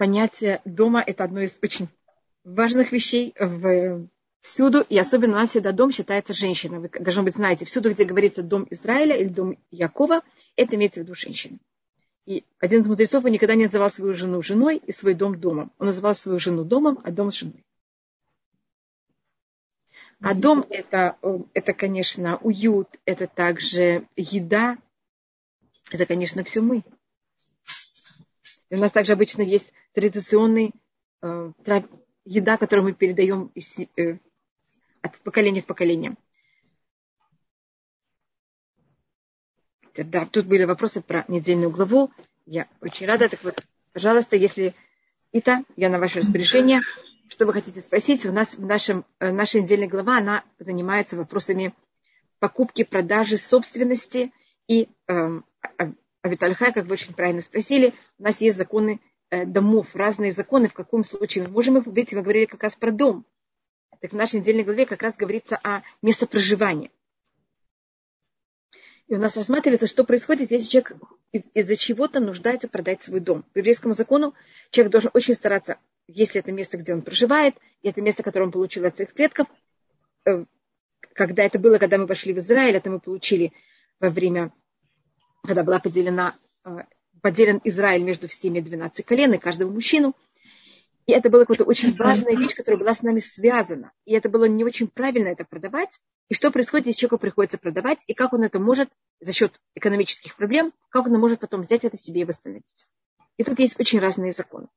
понятие дома – это одно из очень важных вещей в, всюду, и особенно у нас всегда дом считается женщиной. Вы, должны быть, знаете, всюду, где говорится дом Израиля или дом Якова, это имеется в виду женщина. И один из мудрецов он никогда не называл свою жену женой и свой дом домом. Он называл свою жену домом, а дом женой. А дом это, это, конечно, уют, это также еда, это, конечно, все мы. И у нас также обычно есть традиционный э, еда, которую мы передаем из, э, от поколения в поколение. Да, тут были вопросы про недельную главу. Я очень рада. Так вот, пожалуйста, если это, я на ваше распоряжение. Что вы хотите спросить? У нас в нашем, э, наша недельная глава, она занимается вопросами покупки, продажи, собственности. И э, Авитальхай, как вы очень правильно спросили, у нас есть законы э, домов, разные законы, в каком случае мы можем их, видите, мы говорили как раз про дом. Так в нашей недельной главе как раз говорится о местопроживании. И у нас рассматривается, что происходит, если человек из-за чего-то нуждается продать свой дом. По еврейскому закону человек должен очень стараться, если это место, где он проживает, и это место, которое он получил от своих предков, э, когда это было, когда мы вошли в Израиль, это мы получили во время, когда была поделена, э, поделен Израиль между всеми 12 колен и каждого мужчину – и это была какая-то очень важная вещь, которая была с нами связана. И это было не очень правильно это продавать. И что происходит, если человеку приходится продавать, и как он это может за счет экономических проблем, как он может потом взять это себе и восстановить. И тут есть очень разные законы.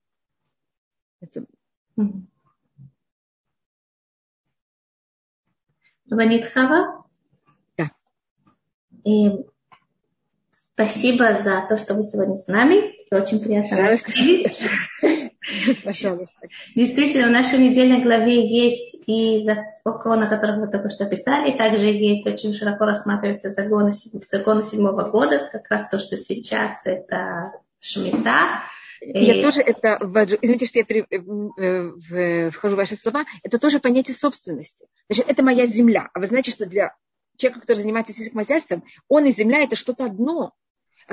Звонит Хава? Да. И спасибо за то, что вы сегодня с нами. И очень приятно вас видеть. Пожалуйста. Действительно, в нашей недельной главе есть и закон, о котором вы только что писали, также есть очень широко рассматриваются законы, законы седьмого года, как раз то, что сейчас это шмита. Я и... тоже это, извините, что я при, э, вхожу в ваши слова, это тоже понятие собственности. Значит, это моя земля. А вы знаете, что для человека, который занимается сельским хозяйством, он и земля это что-то одно.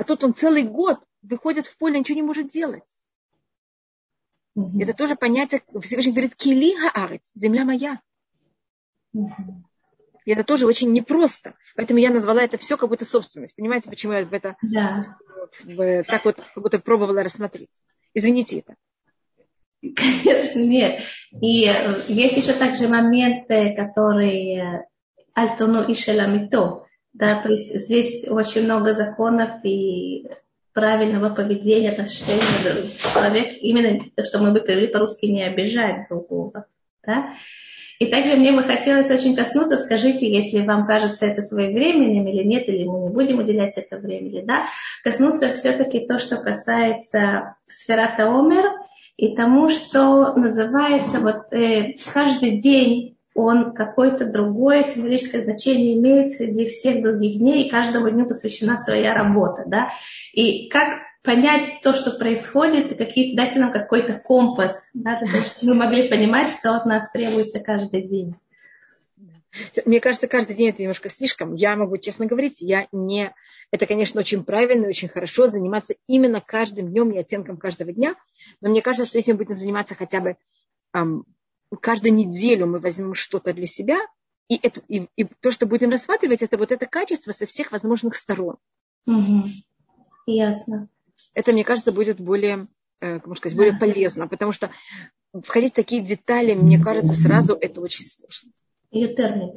А тут он целый год выходит в поле, ничего не может делать. Mm-hmm. Это тоже понятие, Всевышний говорит, кили хаарец, земля моя. Mm-hmm. И это тоже очень непросто. Поэтому я назвала это все как будто собственность. Понимаете, почему я это yeah. в, так вот как будто пробовала рассмотреть. Извините это. Конечно, нет. И э, есть еще также моменты, которые альтону и шеламито. Да, то есть здесь очень много законов и правильного поведения, отношения человек, именно то, что мы бы перевели по-русски, не обижать другого. Да? И также мне бы хотелось очень коснуться, скажите, если вам кажется это своевременным или нет, или мы не будем уделять это времени, да, коснуться все-таки то, что касается сферата Омер и тому, что называется вот э, каждый день он какое-то другое символическое значение имеет среди всех других дней, и каждому дню посвящена своя работа. Да? И как понять то, что происходит, и какие, дайте нам какой-то компас, да, для того, чтобы мы могли понимать, что от нас требуется каждый день. Мне кажется, каждый день это немножко слишком. Я могу честно говорить, я не... Это, конечно, очень правильно, очень хорошо заниматься именно каждым днем и оттенком каждого дня. Но мне кажется, что если мы будем заниматься хотя бы каждую неделю мы возьмем что-то для себя, и, это, и, и то, что будем рассматривать, это вот это качество со всех возможных сторон. Угу. Ясно. Это, мне кажется, будет более, э, как можно сказать, более полезно, потому что входить в такие детали, мне кажется, сразу это очень сложно.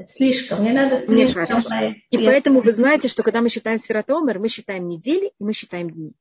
Слишком. Мне надо слишком. Мне и поэтому вы знаете, что когда мы считаем сфератомер, мы считаем недели и мы считаем дни.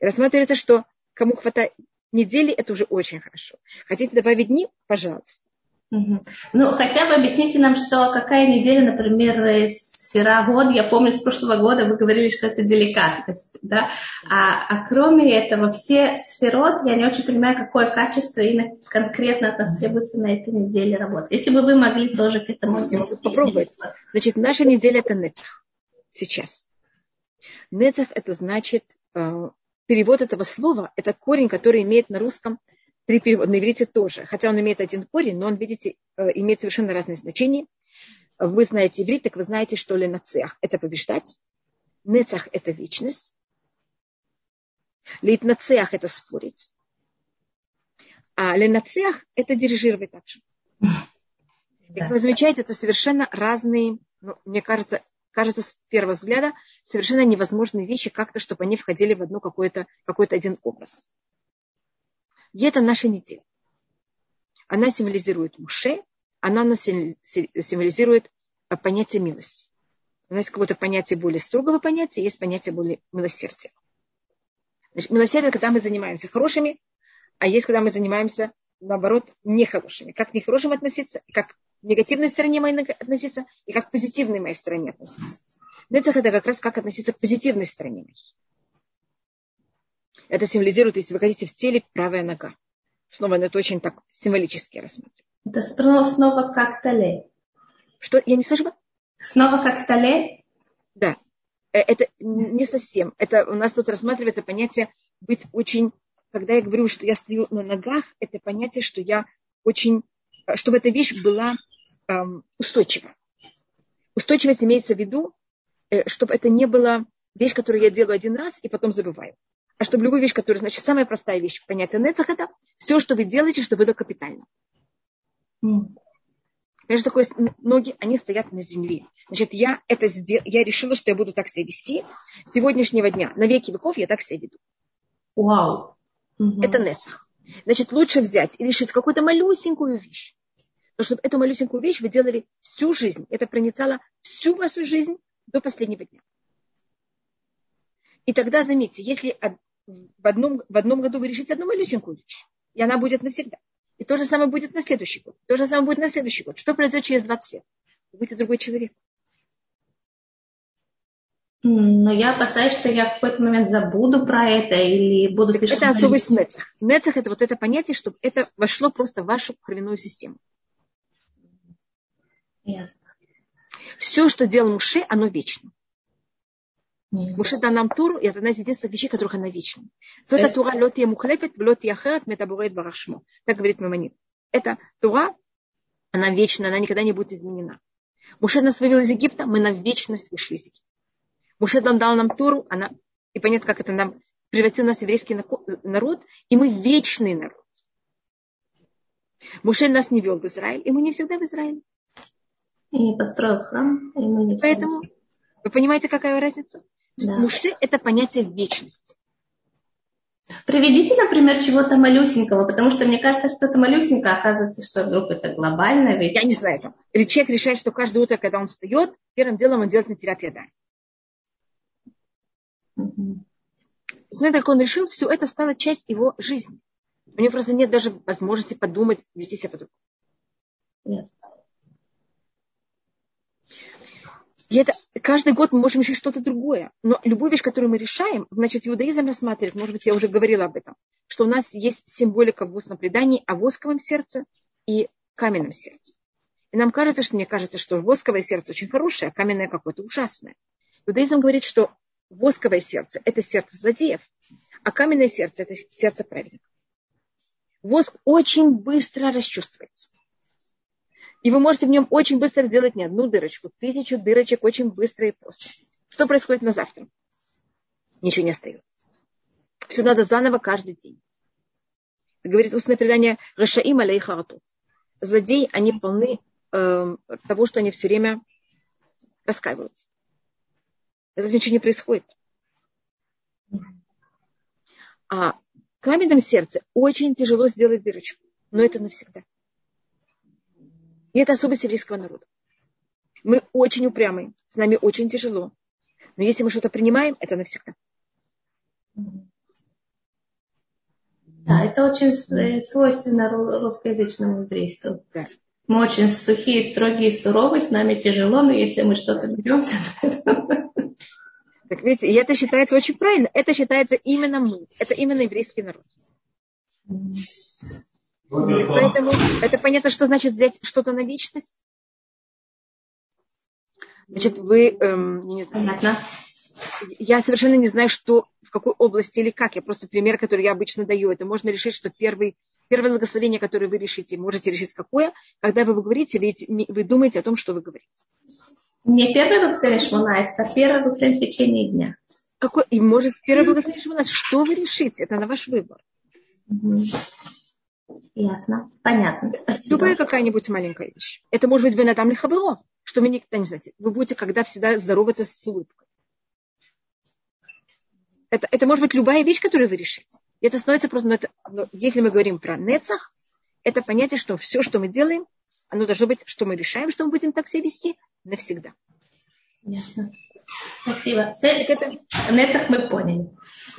Рассматривается, что кому хватает недели это уже очень хорошо. Хотите добавить дни? Пожалуйста. Угу. Ну, хотя бы объясните нам, что какая неделя, например, сфера год, я помню, с прошлого года вы говорили, что это деликатность, да, а, а кроме этого, все сферот, я не очень понимаю, какое качество именно конкретно от нас требуется на этой неделе работы. Если бы вы могли тоже к этому... Попробовать. Значит, наша неделя это нецах сейчас. Нецах это значит э, перевод этого слова – это корень, который имеет на русском три перевода, на иврите тоже. Хотя он имеет один корень, но он, видите, э, имеет совершенно разные значения. Вы знаете иврит, так вы знаете, что ли нацех – это побеждать, нецах – это вечность, литнацех – это спорить. А ленацех – это дирижировать также. Как вы замечаете, это совершенно разные, ну, мне кажется, кажется с первого взгляда, совершенно невозможные вещи как-то, чтобы они входили в одну какой-то какой один образ. И это наша неделя. Она символизирует Муше, она нас символизирует э, понятие милости. У нас какое-то понятие более строгого понятия, есть понятие более милосердия. Значит, милосердие, когда мы занимаемся хорошими, а есть, когда мы занимаемся, наоборот, нехорошими. Как к нехорошим относиться, как негативной стороне моей относиться, и как к позитивной моей стороне относиться. Нецах это как раз как относиться к позитивной стороне моей. Это символизирует, если вы хотите, в теле правая нога. Снова это очень так символически рассматриваю. Это снова как тале. Что? Я не слышу? Снова как тале? Да. Э, это не совсем. Это у нас тут рассматривается понятие быть очень... Когда я говорю, что я стою на ногах, это понятие, что я очень... Э, чтобы эта вещь была устойчива. Устойчивость имеется в виду, э, чтобы это не была вещь, которую я делаю один раз и потом забываю. А чтобы любую вещь, которая, значит, самая простая вещь, понятие нецах, это все, что вы делаете, чтобы это капитально. Между такой ноги, они стоят на земле. Значит, я это сдел... я решила, что я буду так себя вести. С сегодняшнего дня, на веки веков я так себя веду. Вау. Угу. Это Несах. Значит, лучше взять и решить какую-то малюсенькую вещь. Но чтобы эту малюсенькую вещь вы делали всю жизнь. Это проницало всю вашу жизнь до последнего дня. И тогда, заметьте, если в одном, в одном году вы решите одну малюсенькую вещь, и она будет навсегда. И то же самое будет на следующий год. То же самое будет на следующий год. Что произойдет через 20 лет? Вы будете другой человек. Но я опасаюсь, что я в какой-то момент забуду про это или буду слишком... Это особость нецах. Нецах – это вот это понятие, чтобы это вошло просто в вашу кровяную систему. Ясно. Все, что делал Муше, оно вечно. Муше дал нам Туру, и это одна из единственных вещей, которых она вечна. Сота Тура лот я мухлепет, лот я метабурет барашмо. Так говорит Мамонит. Это Тура, она вечна, она никогда не будет изменена. Муше нас вывел из Египта, мы на вечность вышли из Египта. Муше дал нам Туру, она, и понятно, как это нам превратил нас в еврейский народ, и мы вечный народ. Муше нас не вел в Израиль, и мы не всегда в Израиле. И построил храм, и мы не. Поэтому, вы понимаете, какая разница? Да. Муше – это понятие вечности. Приведите, например, чего-то малюсенького, потому что мне кажется, что это малюсенькое, оказывается, что вдруг это глобально. Ведь... Я не знаю. Там. Или человек решает, что каждое утро, когда он встает, первым делом он делает на яда. Угу. Смотрите, как он решил, все это стало часть его жизни. У него просто нет даже возможности подумать, вести себя по-другому. Yes. И это каждый год мы можем решить что-то другое. Но любую вещь, которую мы решаем, значит, иудаизм рассматривает, может быть, я уже говорила об этом, что у нас есть символика в устном предании о восковом сердце и каменном сердце. И нам кажется, что мне кажется, что восковое сердце очень хорошее, а каменное какое-то ужасное. Иудаизм говорит, что восковое сердце – это сердце злодеев, а каменное сердце – это сердце праведников. Воск очень быстро расчувствуется. И вы можете в нем очень быстро сделать не одну дырочку, тысячу дырочек очень быстро и просто. Что происходит на завтра? Ничего не остается. Все надо заново каждый день. Говорит устное предание Рашаим алейхаратут. Злодеи, они полны э, того, что они все время раскаиваются. Это ничего не происходит. А в каменном сердце очень тяжело сделать дырочку, но это навсегда. И это особость еврейского народа. Мы очень упрямые, с нами очень тяжело. Но если мы что-то принимаем, это навсегда. Да, это очень э, свойственно русскоязычному еврейству. Да. Мы очень сухие, строгие, суровые, с нами тяжело, но если мы что-то беремся, так видите, и это считается очень правильно. Это считается именно мы. Это именно еврейский народ. Поэтому это понятно, что значит взять что-то на вечность. Значит, вы, эм, не знаю, я совершенно не знаю, что, в какой области или как. Я просто пример, который я обычно даю. Это можно решить, что первый, первое благословение, которое вы решите, можете решить какое. Когда вы говорите, вы, вы думаете о том, что вы говорите. Не первое благословение Шмонайса, а первое благословение в течение дня. Какой, и может первое благословение Шмонайса, что вы решите? Это на ваш выбор. Угу. Ясно. Понятно. Спасибо. Любая какая-нибудь маленькая вещь. Это может быть Бенадам Лихаберо, что вы никогда не знаете. Вы будете когда всегда здороваться с улыбкой. Это, это может быть любая вещь, которую вы решите. Это становится просто, но это, но если мы говорим про нецах, это понятие, что все, что мы делаем, оно должно быть, что мы решаем, что мы будем так себя вести навсегда. Ясно. Спасибо. Цель, это... Нецах мы поняли.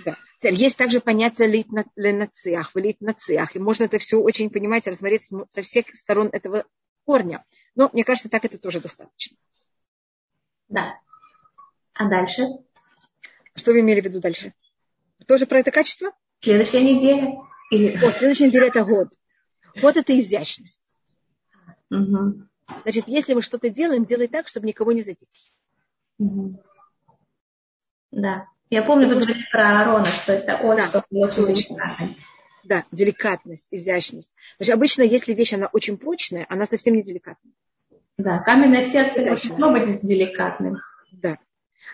Да. Есть также понятие лит нациях, лит нациях. И можно это все очень понимать, рассмотреть со всех сторон этого корня. Но мне кажется, так это тоже достаточно. Да. А дальше? Что вы имели в виду дальше? Тоже про это качество? Следующая неделя. Или... О, следующая неделя это год. Год это изящность. Угу. Значит, если мы что-то делаем, делай так, чтобы никого не задеть. Угу. Да. Я помню, вы говорили про Аарона, что это он, да, что очень деликатный. Да, деликатность, изящность. Значит, обычно, если вещь, она очень прочная, она совсем не деликатная. Да, каменное сердце должно быть деликатным. Да.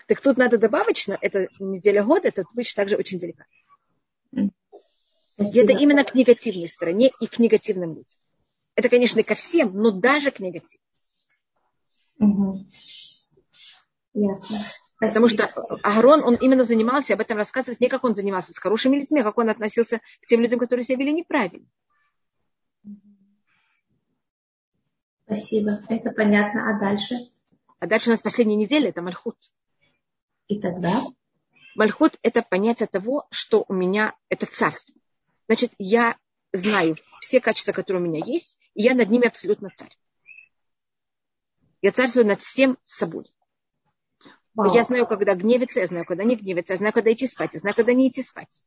Так тут надо добавочно, это неделя года, это быть также очень деликатно. Это именно к негативной стороне и к негативным людям. Это, конечно, и ко всем, но даже к негативным. Угу. Ясно. Потому что Агарон, он именно занимался, об этом рассказывать не как он занимался с хорошими людьми, а как он относился к тем людям, которые себя вели неправильно. Спасибо, это понятно. А дальше? А дальше у нас последняя неделя, это Мальхут. И тогда? Мальхут – это понятие того, что у меня – это царство. Значит, я знаю все качества, которые у меня есть, и я над ними абсолютно царь. Я царствую над всем собой. Вау. Я знаю, когда гневиться, я знаю, когда не гневиться, я знаю, когда идти спать, я знаю, когда не идти спать.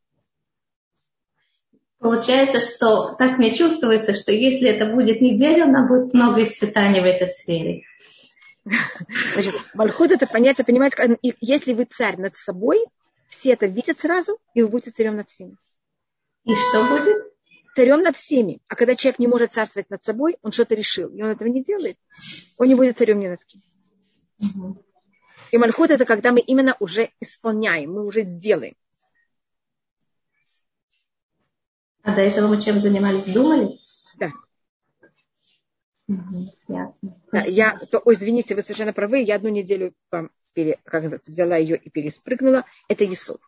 Получается, что так мне чувствуется, что если это будет неделя, у нас будет много испытаний в этой сфере. Значит, Мальхут это понятие, понимаете, если вы царь над собой, все это видят сразу, и вы будете царем над всеми. И что будет? Царем над всеми. А когда человек не может царствовать над собой, он что-то решил, и он этого не делает, он не будет царем ни над кем. Угу. И мальхут это когда мы именно уже исполняем, мы уже делаем. А до этого мы чем занимались? Думали? Да. Угу, ясно. Да, я, то, ой, извините, вы совершенно правы, я одну неделю вам пере, как сказать, взяла ее и переспрыгнула. Это Есуд.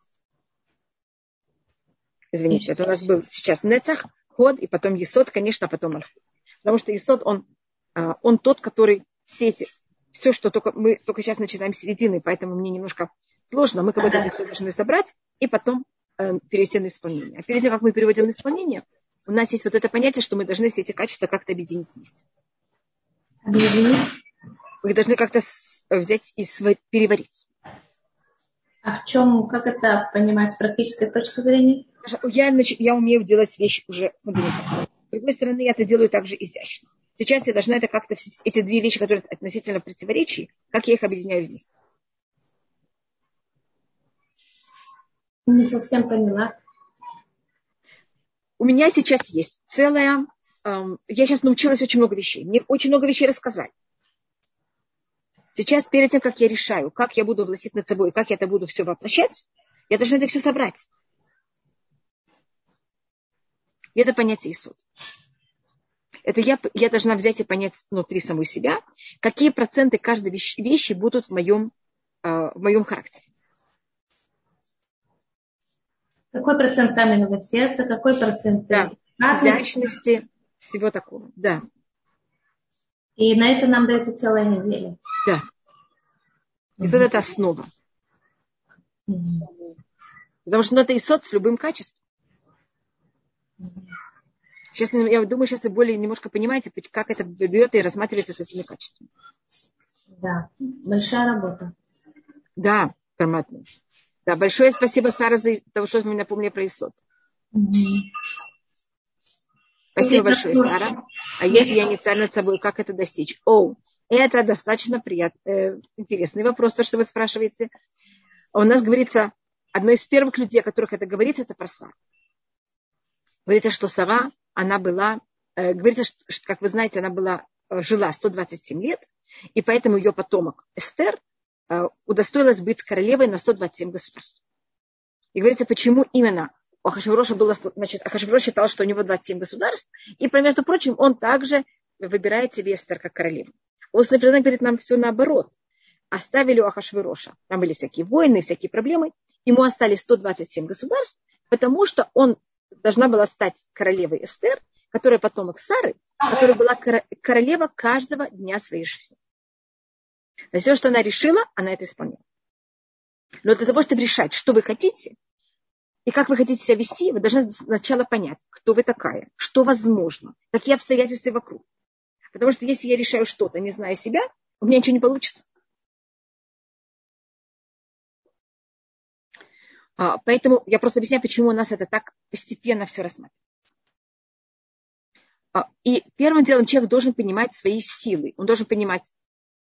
Извините, это у нас был сейчас Нецах, Ход, и потом Есод, конечно, а потом Альфу. Потому что Есод, он, а, он тот, который все эти, все, что только, мы только сейчас начинаем с середины, поэтому мне немножко сложно. Мы как будто это все должны собрать и потом э, перевести на исполнение. А перед тем, как мы переводим на исполнение, у нас есть вот это понятие, что мы должны все эти качества как-то объединить вместе. Объединить? Вы должны как-то взять и переварить. А в чем, как это понимать с практической точки зрения? Я, я умею делать вещи уже С другой стороны, я это делаю также изящно. Сейчас я должна это как-то, эти две вещи, которые относительно противоречий, как я их объединяю вместе. Не совсем поняла. У меня сейчас есть целая... Эм, я сейчас научилась очень много вещей. Мне очень много вещей рассказать. Сейчас, перед тем, как я решаю, как я буду властить над собой, как я это буду все воплощать, я должна это все собрать. И это понятие Исуд. Это я, я должна взять и понять внутри самой себя, какие проценты каждой вещи, вещи будут в моем, э, в моем характере. Какой процент каменного сердца, какой процент да. изящности, всего такого. Да. И на это нам дается целая неделя. Да. Исод это основа. Потому что ну, это исод с любым качеством. Сейчас, я думаю, сейчас вы более немножко понимаете, как это берет и рассматривается со всеми качествами. Да, большая работа. Да, громадная. Да, большое спасибо, Сара, за то, что вы мне напомнили про исод. Угу. Спасибо большое, Сара. А если я не царь над собой, как это достичь? О, это достаточно приятный, э, интересный вопрос, то, что вы спрашиваете. У нас говорится, одно из первых людей, о которых это говорится, это про Сару. Говорится, что Сара, она была, э, говорится, что, как вы знаете, она была, э, жила 127 лет, и поэтому ее потомок Эстер э, удостоилась быть королевой на 127 государств. И говорится, почему именно у Ахашвироша было, значит, Ахашвирош считал, что у него 27 государств, и, между прочим, он также выбирает себе Эстер как королеву. Вот, например, говорит нам все наоборот. Оставили у Ахашвироша. Там были всякие войны, всякие проблемы. Ему остались 127 государств, потому что он должна была стать королевой Эстер, которая потомок Сары, которая была королева каждого дня своей жизни. На все, что она решила, она это исполняла. Но для того, чтобы решать, что вы хотите, и как вы хотите себя вести, вы должны сначала понять, кто вы такая, что возможно, какие обстоятельства вокруг. Потому что если я решаю что-то, не зная себя, у меня ничего не получится. Поэтому я просто объясняю, почему у нас это так постепенно все рассматривается. А, и первым делом человек должен понимать свои силы. Он должен понимать,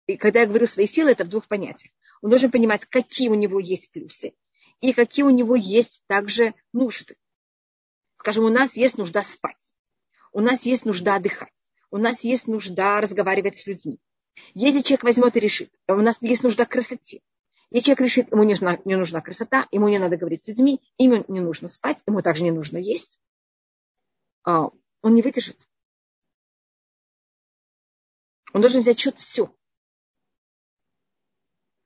и когда я говорю свои силы, это в двух понятиях. Он должен понимать, какие у него есть плюсы и какие у него есть также нужды. Скажем, у нас есть нужда спать, у нас есть нужда отдыхать, у нас есть нужда разговаривать с людьми. Если человек возьмет и решит, у нас есть нужда красоте. Если человек решит, ему не нужна, не нужна красота, ему не надо говорить с людьми, ему не нужно спать, ему также не нужно есть, а, он не выдержит. Он должен взять счет все.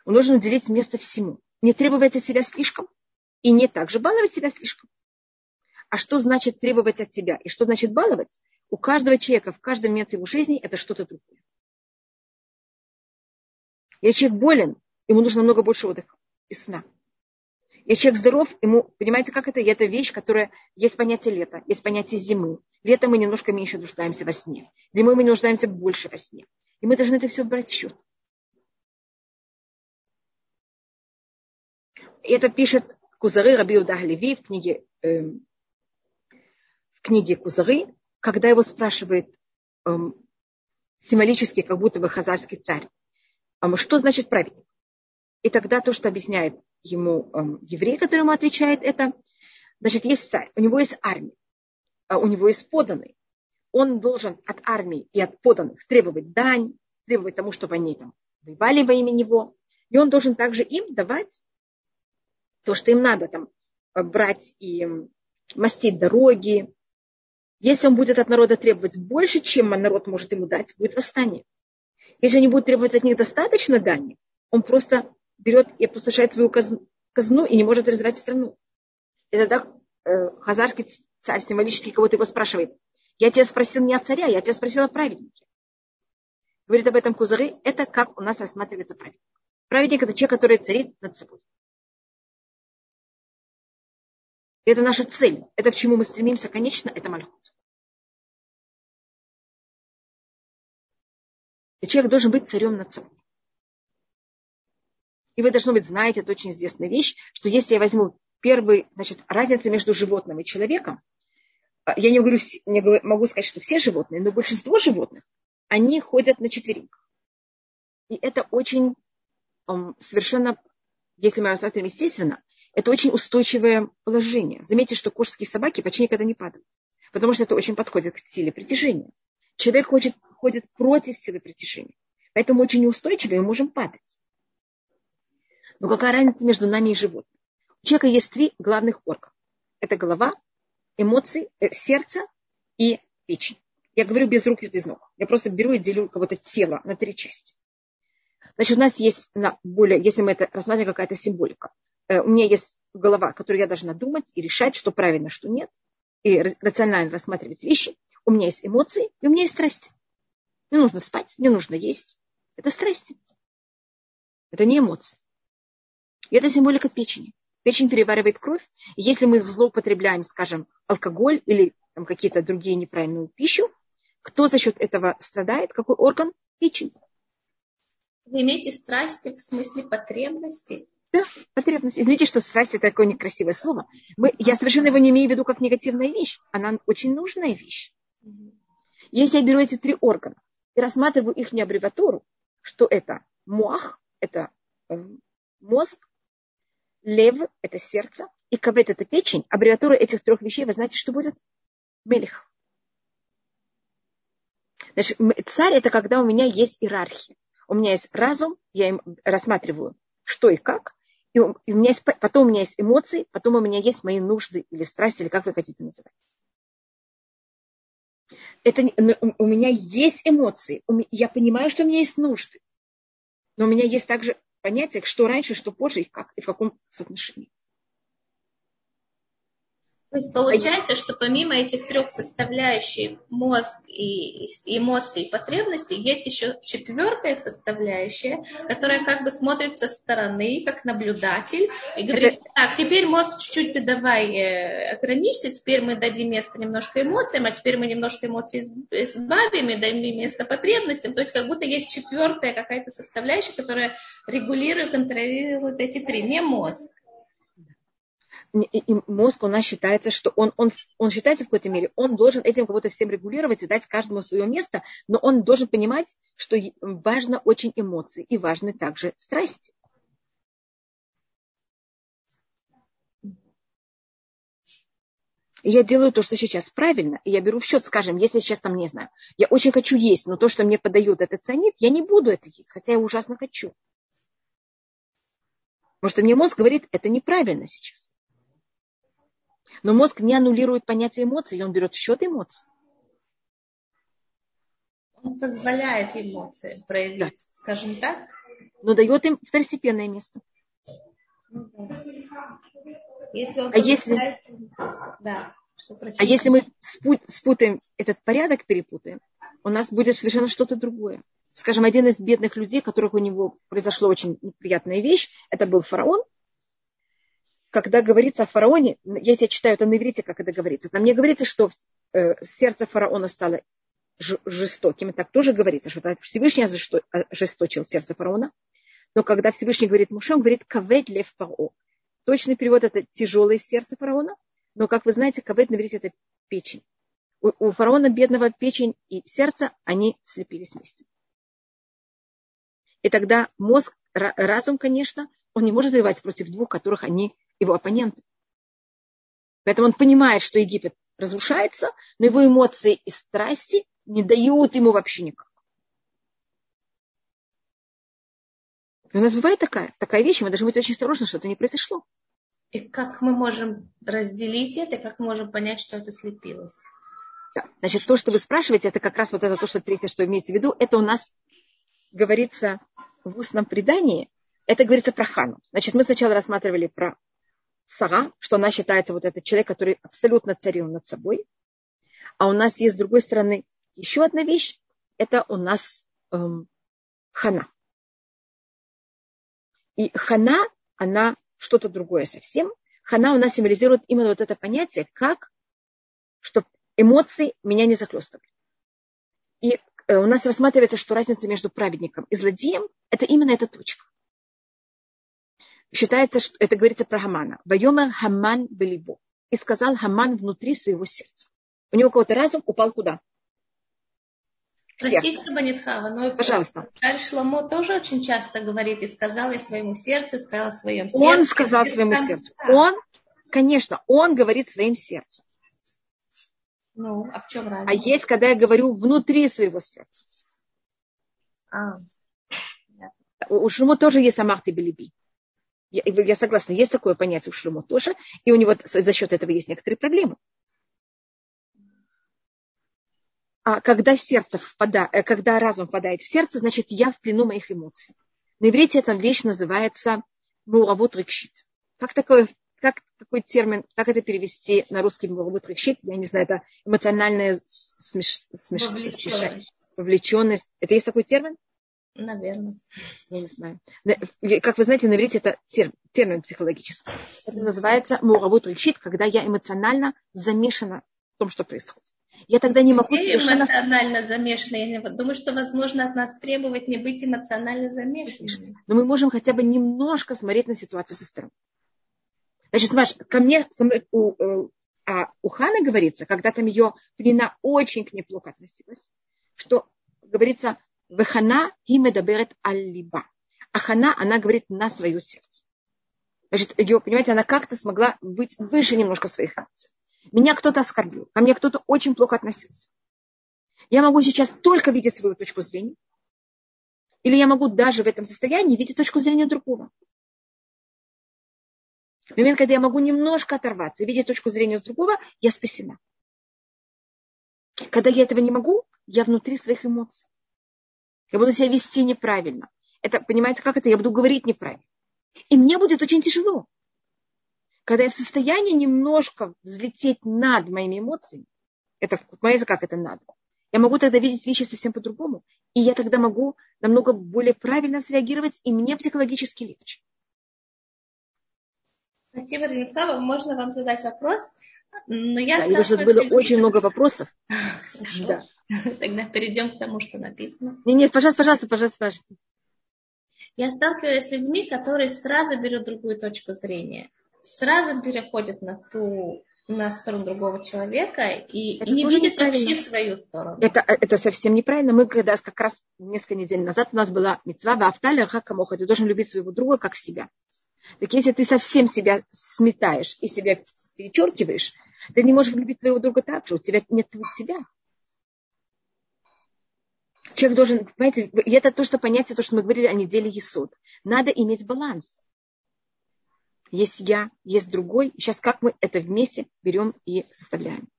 Он должен уделить место всему. Не требовать от себя слишком и не также баловать себя слишком. А что значит требовать от себя и что значит баловать? У каждого человека в каждый момент его жизни это что-то другое. Если человек болен, ему нужно много больше отдыха и сна. Если человек здоров, ему, понимаете, как это? И это вещь, которая есть понятие лета, есть понятие зимы. Летом мы немножко меньше нуждаемся во сне. Зимой мы нуждаемся больше во сне. И мы должны это все брать в счет. это пишет Кузары Раби Леви в книге, э, в книге Кузары, когда его спрашивает э, символически, как будто бы хазарский царь, э, что значит праведник? И тогда то, что объясняет ему э, еврей, который ему отвечает, это, значит, есть царь, у него есть армия, а у него есть поданный. Он должен от армии и от поданных требовать дань, требовать тому, чтобы они там воевали во имя него. И он должен также им давать то, что им надо там брать и мастить дороги. Если он будет от народа требовать больше, чем народ может ему дать, будет восстание. Если они будут требовать от них достаточно дани, он просто берет и опустошает свою казну и не может развивать страну. И тогда э, хазарский царь символически кого-то его спрашивает. Я тебя спросил не о царя, я тебя спросил о праведнике. Говорит об этом Кузары, это как у нас рассматривается праведник. Праведник – это человек, который царит над собой. Это наша цель. Это к чему мы стремимся, конечно, это мальхут. И человек должен быть царем над собой. И вы, должно быть, знаете, это очень известная вещь, что если я возьму первый, значит, разница между животным и человеком, а, я не, говорю, не могу сказать, что все животные, но большинство животных, они ходят на четвереньках. И это очень совершенно, если мы рассматриваем естественно, это очень устойчивое положение. Заметьте, что кошки и собаки почти никогда не падают, потому что это очень подходит к силе притяжения. Человек ходит, ходит против силы притяжения, поэтому очень неустойчиво мы можем падать. Но какая разница между нами и животным? У человека есть три главных органа. Это голова, эмоции, э, сердце и печень. Я говорю без рук и без ног. Я просто беру и делю кого-то тело на три части. Значит, у нас есть на более, если мы это рассматриваем какая-то символика, Э, у меня есть голова, которую я должна думать и решать, что правильно, что нет, и рационально рассматривать вещи. У меня есть эмоции, и у меня есть страсти. Мне нужно спать, мне нужно есть. Это страсти. Это не эмоции. И это символика печени. Печень переваривает кровь. И если мы злоупотребляем, скажем, алкоголь или там, какие-то другие неправильную пищу, кто за счет этого страдает? Какой орган? Печень. Вы имеете страсти в смысле потребности? Да, потребность. Извините, что страсть это такое некрасивое слово. Мы, я совершенно его не имею в виду как негативная вещь. Она очень нужная вещь. Если я беру эти три органа и рассматриваю их не аббревиатуру, что это муах, это э, мозг, лев, это сердце, и кавет, это печень, аббревиатура этих трех вещей, вы знаете, что будет? Мелих. Значит, царь это когда у меня есть иерархия. У меня есть разум, я им рассматриваю, что и как, и у меня есть, потом у меня есть эмоции, потом у меня есть мои нужды или страсти, или как вы хотите называть. Это, у меня есть эмоции, я понимаю, что у меня есть нужды, но у меня есть также понятие, что раньше, что позже, и, как, и в каком соотношении. То есть получается, что помимо этих трех составляющих, мозг и эмоции и потребности, есть еще четвертая составляющая, которая как бы смотрит со стороны, как наблюдатель, и говорит, так, теперь мозг чуть-чуть ты давай э, ограничься, теперь мы дадим место немножко эмоциям, а теперь мы немножко эмоций избавим и дадим место потребностям. То есть как будто есть четвертая какая-то составляющая, которая регулирует, контролирует эти три, не мозг и мозг у нас считается, что он, он, он считается в какой-то мере, он должен этим кого-то всем регулировать и дать каждому свое место, но он должен понимать, что важно очень эмоции и важны также страсти. Я делаю то, что сейчас правильно, и я беру в счет, скажем, если сейчас там, не знаю, я очень хочу есть, но то, что мне подают этот цианид, я не буду это есть, хотя я ужасно хочу. Потому что мне мозг говорит, это неправильно сейчас. Но мозг не аннулирует понятие эмоций, он берет в счет эмоций. Он позволяет эмоциям проявиться, да. скажем так. Но дает им второстепенное место. Если а если, да, а если мы спутаем этот порядок, перепутаем, у нас будет совершенно что-то другое. Скажем, один из бедных людей, которых у него произошла очень неприятная вещь, это был фараон, когда говорится о фараоне, если я читаю это на иврите, как это говорится, там не говорится, что э, сердце фараона стало жестоким. Так тоже говорится, что Всевышний ожесточил сердце фараона. Но когда Всевышний говорит Муше, он говорит кавед лев паро. Точный перевод это тяжелое сердце фараона. Но, как вы знаете, кавед на иврите это печень. У, у фараона бедного печень и сердце, они слепились вместе. И тогда мозг, разум, конечно, он не может воевать против двух, которых они его оппоненты. Поэтому он понимает, что Египет разрушается, но его эмоции и страсти не дают ему вообще никак. У нас бывает такая, такая вещь, мы должны быть очень осторожны, что это не произошло. И как мы можем разделить это, как мы можем понять, что это слепилось? Да. Значит, то, что вы спрашиваете, это как раз вот это то, что третье, что имеется в виду, это у нас говорится в устном предании, это говорится про хану. Значит, мы сначала рассматривали про Сара, что она считается вот этот человек, который абсолютно царил над собой. А у нас есть с другой стороны еще одна вещь. Это у нас эм, хана. И хана, она что-то другое совсем. Хана у нас символизирует именно вот это понятие, как, чтобы эмоции меня не захлестывали. И э, у нас рассматривается, что разница между праведником и злодеем – это именно эта точка считается, что это говорится про Хамана. Вайомер Хаман Белибо. И сказал Хаман внутри своего сердца. У него какой-то разум упал куда? Простите, Банитхава, но Пожалуйста. царь Шломо тоже очень часто говорит, и сказал я своему сердцу, и сказал о своем сердце. Он сказал своему сердцу. Он, конечно, он говорит своим сердцем. Ну, а в чем разница? А есть, когда я говорю внутри своего сердца. А. У Шломо тоже есть Амахты Белиби. Я, я согласна, есть такое понятие у Шлюмо тоже, и у него за счет этого есть некоторые проблемы. А когда сердце впадает, э, когда разум впадает в сердце, значит, я в плену моих эмоций. На иврите эта вещь называется муравут рикшит. Как такое, как такой термин, как это перевести на русский муравут рикшит? Я не знаю, это эмоциональная смеш, смеш, вовлеченность. вовлеченность. Это есть такой термин? Наверное. Я не знаю. Как вы знаете, на иврите это термин психологический. Это называется муравут речит, когда я эмоционально замешана в том, что происходит. Я тогда не могу Где совершенно... эмоционально замешаны? Я думаю, что возможно от нас требовать не быть эмоционально замешанными. Но мы можем хотя бы немножко смотреть на ситуацию со стороны. Значит, смотри, ко мне у, э, а у Ханы говорится, когда там ее плена очень к ней плохо относилась, что говорится, Вехана и медаберет аль-либа. А она говорит на свое сердце. Значит, ее, понимаете, она как-то смогла быть выше немножко своих эмоций. Меня кто-то оскорбил, ко мне кто-то очень плохо относился. Я могу сейчас только видеть свою точку зрения, или я могу даже в этом состоянии видеть точку зрения другого. В момент, когда я могу немножко оторваться и видеть точку зрения другого, я спасена. Когда я этого не могу, я внутри своих эмоций. Я буду себя вести неправильно. Это, понимаете, как это? Я буду говорить неправильно. И мне будет очень тяжело. Когда я в состоянии немножко взлететь над моими эмоциями, это, понимаете, как это надо? Я могу тогда видеть вещи совсем по-другому. И я тогда могу намного более правильно среагировать, и мне психологически легче. Спасибо, Ренефава. Можно вам задать вопрос? Но я да, уже было очень много вопросов. Да. Тогда перейдем к тому, что написано. Нет, нет, пожалуйста, пожалуйста, пожалуйста, спрашивайте. Я сталкиваюсь с людьми, которые сразу берут другую точку зрения, сразу переходят на ту на сторону другого человека и, и не видят вообще свою сторону. Это, это совсем неправильно. Мы когда как раз несколько недель назад у нас была мецва Автале Хакамоха. Ты должен любить своего друга как себя. Так если ты совсем себя сметаешь и себя перечеркиваешь, ты не можешь любить твоего друга так же. У тебя нет тебя. Человек должен, понимаете, и это то, что понятие, то, что мы говорили о неделе Есуд. Надо иметь баланс. Есть я, есть другой. Сейчас как мы это вместе берем и составляем.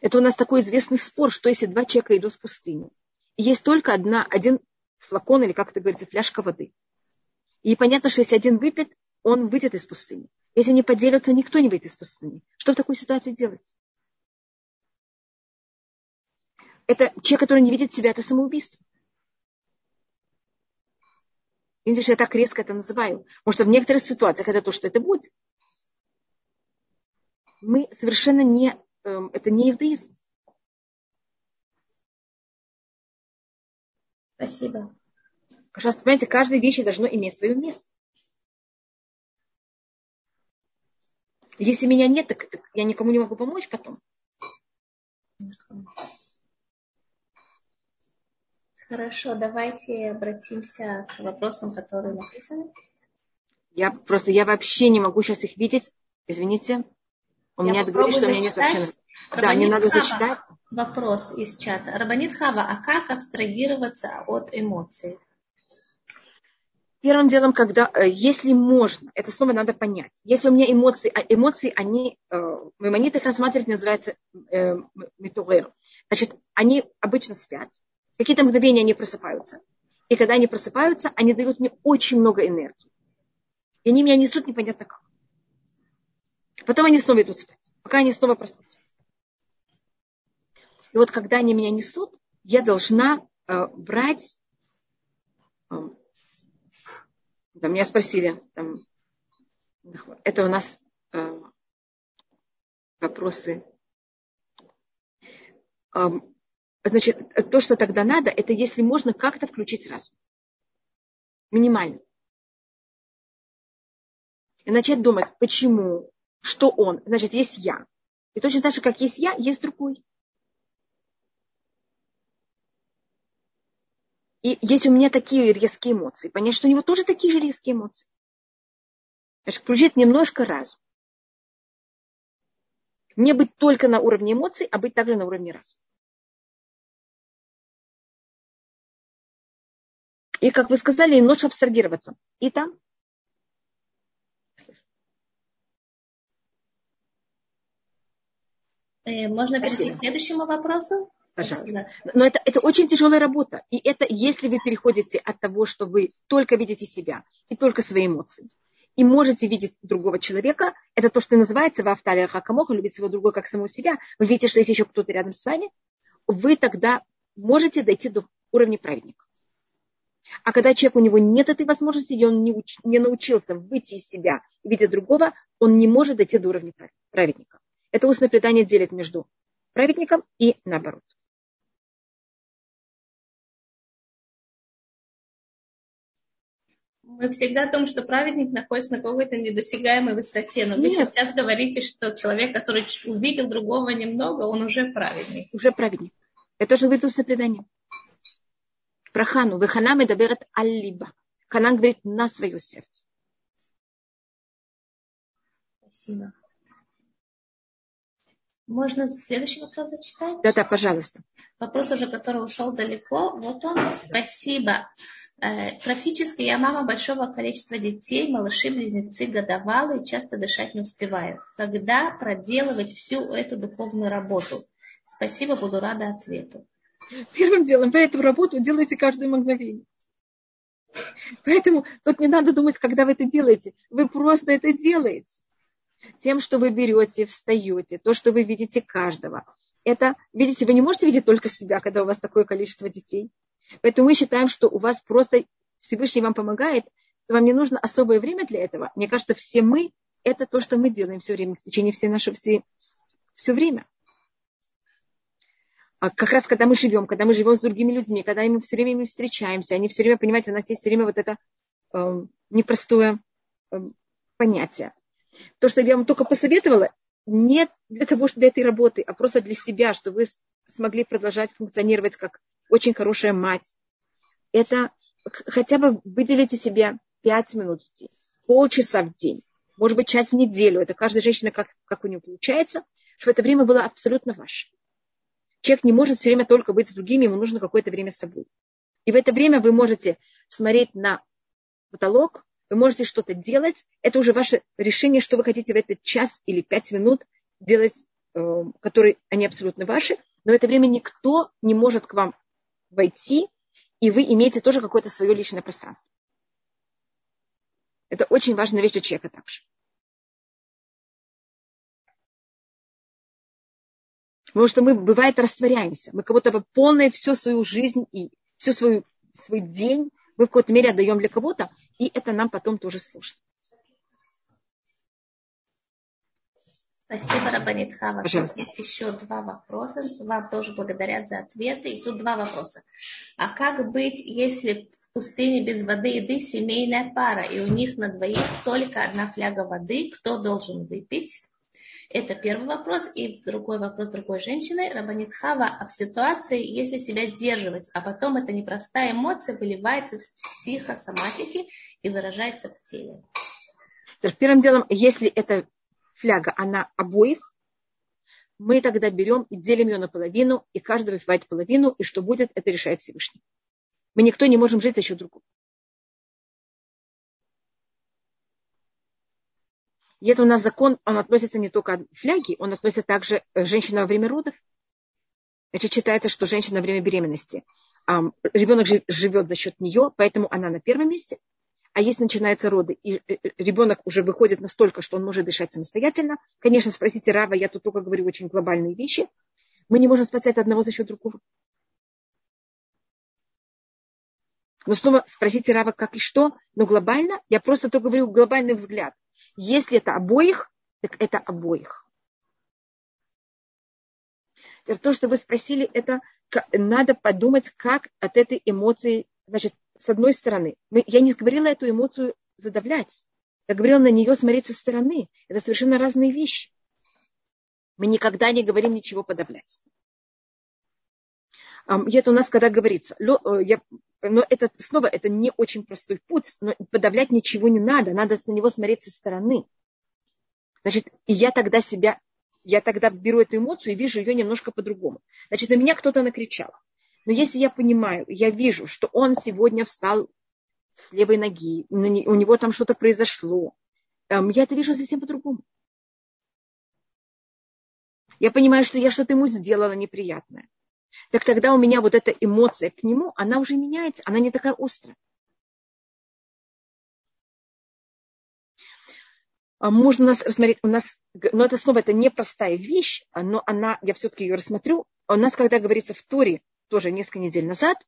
Это у нас такой известный спор, что если два человека идут в пустыню, и есть только одна, один флакон, или как это говорится, фляжка воды. И понятно, что если один выпьет, он выйдет из пустыни. Если не поделятся, никто не выйдет из пустыни. Что в такой ситуации делать? Это человек, который не видит себя, это самоубийство. Что я так резко это называю. Может, в некоторых ситуациях это то, что это будет. Мы совершенно не... Эм, это не иудаизм. Спасибо. Пожалуйста, понимаете, каждой вещи должно иметь свое место. Если меня нет, так, так я никому не могу помочь потом. Хорошо, давайте обратимся к вопросам, которые написаны. Я просто, я вообще не могу сейчас их видеть. Извините. У я меня говорит, что у меня нет вообще... да, не надо Хава, зачитать. Вопрос из чата. Рабанит Хава, а как абстрагироваться от эмоций? Первым делом, когда, э, если можно, это снова надо понять. Если у меня эмоции, а эмоции, они, мемонит э, их рассматривать называется э, метуэр. Значит, они обычно спят. Какие-то мгновения они просыпаются. И когда они просыпаются, они дают мне очень много энергии. И они меня несут непонятно как. Потом они снова идут спать, пока они снова проснутся. И вот когда они меня несут, я должна э, брать э, да, меня спросили, там, это у нас э, вопросы. Э, значит, то, что тогда надо, это если можно как-то включить разум. Минимально. И начать думать, почему, что он. Значит, есть я. И точно так же, как есть я, есть другой. И если у меня такие резкие эмоции, понять, что у него тоже такие же резкие эмоции. Значит, включить немножко разум. Не быть только на уровне эмоций, а быть также на уровне разума. И, как вы сказали, немножко абстрагироваться. И там. Э, можно перейти к следующему вопросу? Пожалуйста. Но это, это очень тяжелая работа. И это если вы переходите от того, что вы только видите себя и только свои эмоции, и можете видеть другого человека, это то, что называется в автале хакамоха, любить своего другого как самого себя. Вы видите, что есть еще кто-то рядом с вами, вы тогда можете дойти до уровня праведника. А когда человек, у него нет этой возможности, и он не, уч, не научился выйти из себя видеть другого, он не может дойти до уровня праведника. Это устное предание делит между праведником и наоборот. Мы всегда о том, что праведник находится на какой-то недосягаемой высоте. Но вы Нет. сейчас говорите, что человек, который увидел другого немного, он уже праведник. Уже праведник. Это тоже говорит устное предание. Про Хану. Вехана медаберет аллиба. Ханан говорит на свое сердце. Спасибо. Можно следующий вопрос зачитать? Да, да, пожалуйста. Вопрос уже, который ушел далеко. Вот он. Спасибо. Э, практически я мама большого количества детей, малыши-близнецы годовалые, часто дышать не успевают. Когда проделывать всю эту духовную работу? Спасибо, буду рада ответу. Первым делом вы эту работу делаете каждое мгновение. Поэтому тут не надо думать, когда вы это делаете. Вы просто это делаете. Тем, что вы берете, встаете, то, что вы видите каждого. Это, видите, вы не можете видеть только себя, когда у вас такое количество детей. Поэтому мы считаем, что у вас просто Всевышний вам помогает, вам не нужно особое время для этого. Мне кажется, все мы, это то, что мы делаем все время, в течение всей нашей все, все время. А как раз когда мы живем, когда мы живем с другими людьми, когда мы все время встречаемся, они все время, понимаете, у нас есть все время вот это э, непростое э, понятие. То, что я вам только посоветовала, не для того, что для этой работы, а просто для себя, чтобы вы смогли продолжать функционировать как очень хорошая мать. Это хотя бы выделите себе пять минут в день, полчаса в день, может быть, час в неделю. Это каждая женщина, как, как у нее получается, чтобы это время было абсолютно ваше. Человек не может все время только быть с другими, ему нужно какое-то время с собой. И в это время вы можете смотреть на потолок, вы можете что-то делать. Это уже ваше решение, что вы хотите в этот час или пять минут делать, э, которые они абсолютно ваши. Но в это время никто не может к вам войти, и вы имеете тоже какое-то свое личное пространство. Это очень важная вещь для человека также. Потому что мы, бывает, растворяемся. Мы как будто бы полная всю свою жизнь и всю свою, свой день мы в какой-то мере отдаем для кого-то, и это нам потом тоже сложно. Спасибо, Рабанит Хава. Есть еще два вопроса. Вам тоже благодарят за ответы. И тут два вопроса. А как быть, если в пустыне без воды и еды семейная пара, и у них на двоих только одна фляга воды, кто должен выпить? Это первый вопрос. И другой вопрос другой женщины. Рабанит Хава, а в ситуации, если себя сдерживать, а потом эта непростая эмоция выливается в психосоматике и выражается в теле. Первым делом, если это фляга, она обоих, мы тогда берем и делим ее на половину, и каждый выпивает половину, и что будет, это решает Всевышний. Мы никто не можем жить за счет другого. И это у нас закон, он относится не только к фляге, он относится также к женщине во время родов. Значит, считается, что женщина во время беременности, ребенок живет за счет нее, поэтому она на первом месте. А если начинаются роды, и э, э, ребенок уже выходит настолько, что он может дышать самостоятельно, конечно, спросите Рава, я тут только говорю очень глобальные вещи, мы не можем спасать одного за счет другого. Но снова спросите Рава, как и что, но глобально, я просто только говорю глобальный взгляд. Если это обоих, так это обоих. То, что вы спросили, это надо подумать, как от этой эмоции, значит, с одной стороны, я не говорила эту эмоцию задавлять. Я говорила на нее смотреть со стороны. Это совершенно разные вещи. Мы никогда не говорим ничего подавлять. Это у нас когда говорится. Э, но это снова это не очень простой путь, но подавлять ничего не надо, надо на него смотреть со стороны. Значит, и я тогда себя, я тогда беру эту эмоцию и вижу ее немножко по-другому. Значит, на меня кто-то накричал. Но если я понимаю, я вижу, что он сегодня встал с левой ноги, у него там что-то произошло, эм, я это вижу совсем по-другому. Я понимаю, что я что-то ему сделала неприятное. Так тогда у меня вот эта эмоция к нему, она уже меняется, она не такая острая. А можно нас рассмотреть, у нас, но это снова это непростая вещь, но она, я все-таки ее рассмотрю. У нас, когда говорится в Торе, тоже несколько недель назад,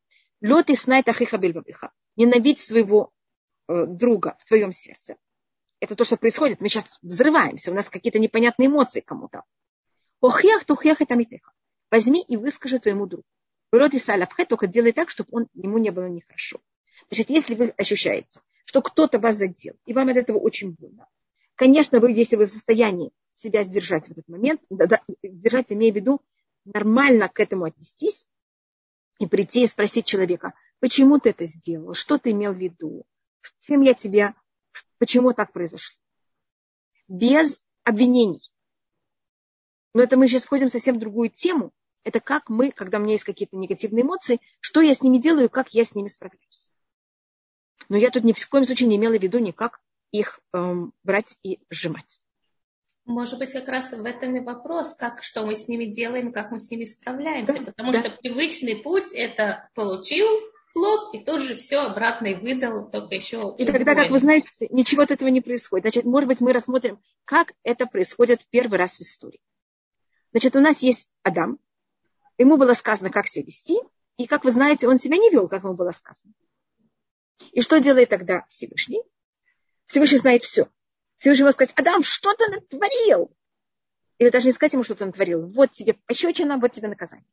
лед и снайт ахиха бельбабиха. Ненавидь своего э, друга в твоем сердце. Это то, что происходит. Мы сейчас взрываемся, у нас какие-то непонятные эмоции кому-то. Охьях тухьях это митеха. Возьми и выскажи твоему другу. Вроде салафхе, только делай так, чтобы он, ему не было нехорошо. Значит, если вы ощущаете, что кто-то вас задел, и вам от этого очень больно, конечно, вы, если вы в состоянии себя сдержать в этот момент, да, да, держать, имея в виду, нормально к этому отнестись, и прийти и спросить человека, почему ты это сделал, что ты имел в виду, чем я тебя, почему так произошло. Без обвинений. Но это мы сейчас входим в совсем другую тему. Это как мы, когда у меня есть какие-то негативные эмоции, что я с ними делаю, как я с ними справляюсь. Но я тут ни в коем случае не имела в виду никак их эм, брать и сжимать. Может быть, как раз в этом и вопрос, как, что мы с ними делаем, как мы с ними справляемся. Да, Потому да. что привычный путь – это получил плод, и тут же все обратно и выдал, только еще... И тогда, как вы знаете, ничего от этого не происходит. Значит, может быть, мы рассмотрим, как это происходит первый раз в истории. Значит, у нас есть Адам, ему было сказано, как себя вести, и, как вы знаете, он себя не вел, как ему было сказано. И что делает тогда Всевышний? Всевышний знает все. Всевышний может сказать, Адам, что ты натворил? Или даже не сказать ему, что ты натворил. Вот тебе пощечина, вот тебе наказание.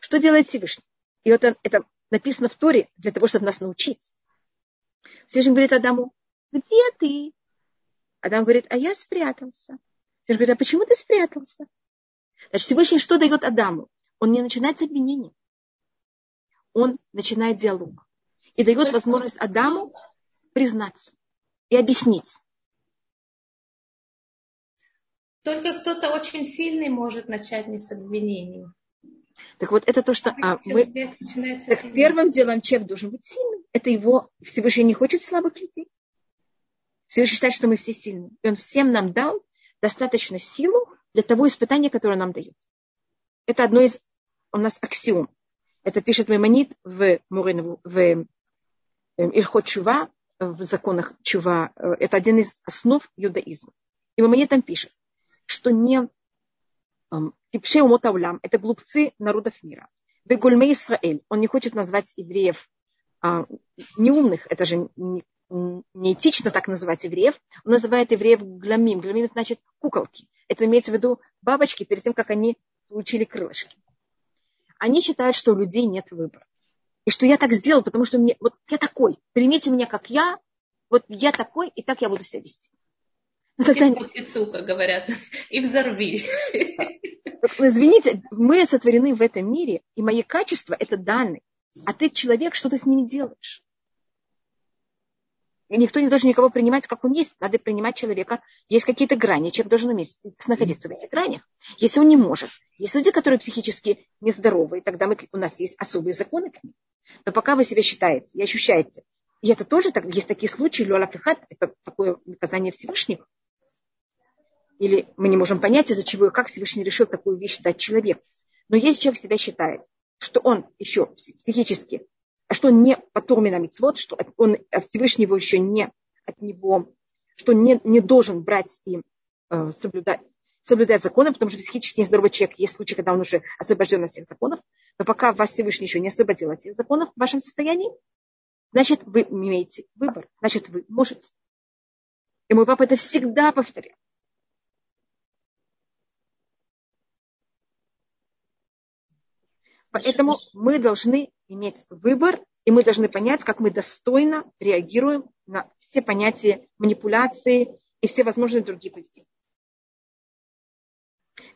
Что делает Всевышний? И вот это написано в Торе для того, чтобы нас научить. Всевышний говорит Адаму, где ты? Адам говорит, а я спрятался. Всевышний говорит, а почему ты спрятался? Значит, Всевышний что дает Адаму? Он не начинает с обвинения. Он начинает диалог. И дает возможность Адаму признаться и объяснить. Только кто-то очень сильный может начать не с обвинением. Так вот, это то, что а, мы... Так первым делом человек должен быть сильным. Это его... Всевышний не хочет слабых людей. Всевышний считает, что мы все сильные. И он всем нам дал достаточно силу для того испытания, которое нам дает. Это одно из у нас аксиом. Это пишет Маймонит в, в, в эм, Ильхот Чува, в законах Чува. Это один из основ иудаизма. И Маймонит там пишет, что не Типшей умот аулам – это глупцы народов мира. Бегульме Исраэль, он не хочет назвать евреев а, неумных, это же не, неэтично так называть евреев, он называет евреев гламим. Гламим значит куколки. Это имеется в виду бабочки перед тем, как они получили крылышки. Они считают, что у людей нет выбора. И что я так сделал, потому что мне, вот я такой, примите меня как я, вот я такой, и так я буду себя вести. Но тогда... как говорят, и взорви. Извините, мы сотворены в этом мире, и мои качества – это данные. А ты человек, что ты с ними делаешь? Никто не должен никого принимать, как он есть. Надо принимать человека. Есть какие-то грани. Человек должен уметь находиться в этих гранях. Если он не может. Есть люди, которые психически нездоровые, тогда мы, у нас есть особые законы к ним. Но пока вы себя считаете и ощущаете, и это тоже так, есть такие случаи, люалафихат, это такое наказание Всевышнего, или мы не можем понять, из-за чего и как Всевышний решил такую вещь дать человеку. Но если человек себя считает, что он еще психически, а что не потомина мицвод, что он Всевышний его еще не от него, что не, не должен брать и э, соблюдать, соблюдать законы, потому что психически нездоровый человек есть случаи, когда он уже освобожден от всех законов, но пока вас Всевышний еще не освободил от этих законов в вашем состоянии, значит, вы имеете выбор, значит, вы можете. И мой папа это всегда повторял. Поэтому мы должны иметь выбор, и мы должны понять, как мы достойно реагируем на все понятия манипуляции и все возможные другие поведения.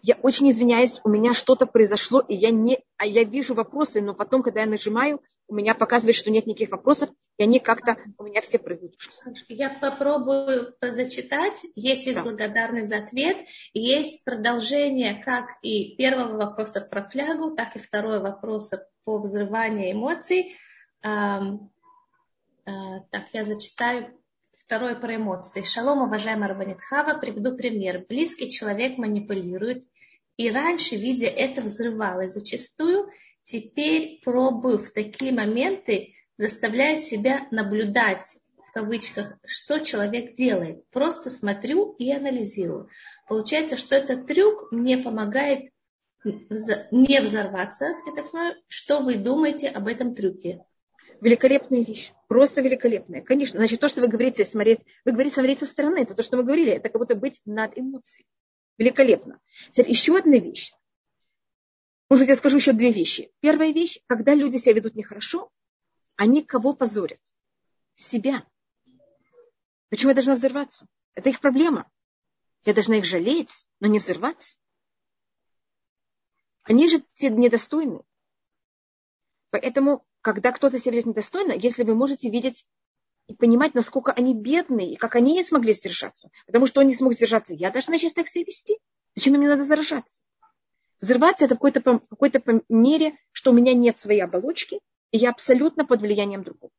Я очень извиняюсь, у меня что-то произошло, и я, не, а я вижу вопросы, но потом, когда я нажимаю, у меня показывает, что нет никаких вопросов, и они как-то у меня все прыгают. Я попробую зачитать. Есть, есть да. благодарность за ответ. Есть продолжение как и первого вопроса про флягу, так и второго вопроса по взрыванию эмоций. Так, я зачитаю Второе про эмоции. Шалом, уважаемая Рабанитхава, приведу пример. Близкий человек манипулирует, и раньше, видя это, взрывалось. Зачастую теперь пробую в такие моменты, заставляю себя наблюдать, в кавычках, что человек делает. Просто смотрю и анализирую. Получается, что этот трюк мне помогает не взорваться. Я так понимаю, что вы думаете об этом трюке? Великолепная вещь. Просто великолепная. Конечно. Значит, то, что вы говорите, смотреть, вы говорите смотреть со стороны, это то, что мы говорили. Это как будто быть над эмоцией. Великолепно. Теперь еще одна вещь. Может, я скажу еще две вещи. Первая вещь, когда люди себя ведут нехорошо, они кого позорят? Себя. Почему я должна взорваться? Это их проблема. Я должна их жалеть, но не взорваться. Они же те недостойны. Поэтому, когда кто-то себя ведет недостойно, если вы можете видеть и понимать, насколько они бедные, и как они не смогли сдержаться. Потому что он не смог сдержаться. Я должна сейчас так себя вести. Зачем мне надо заражаться? Взрываться это в какой-то, какой-то мере, что у меня нет своей оболочки, и я абсолютно под влиянием другого.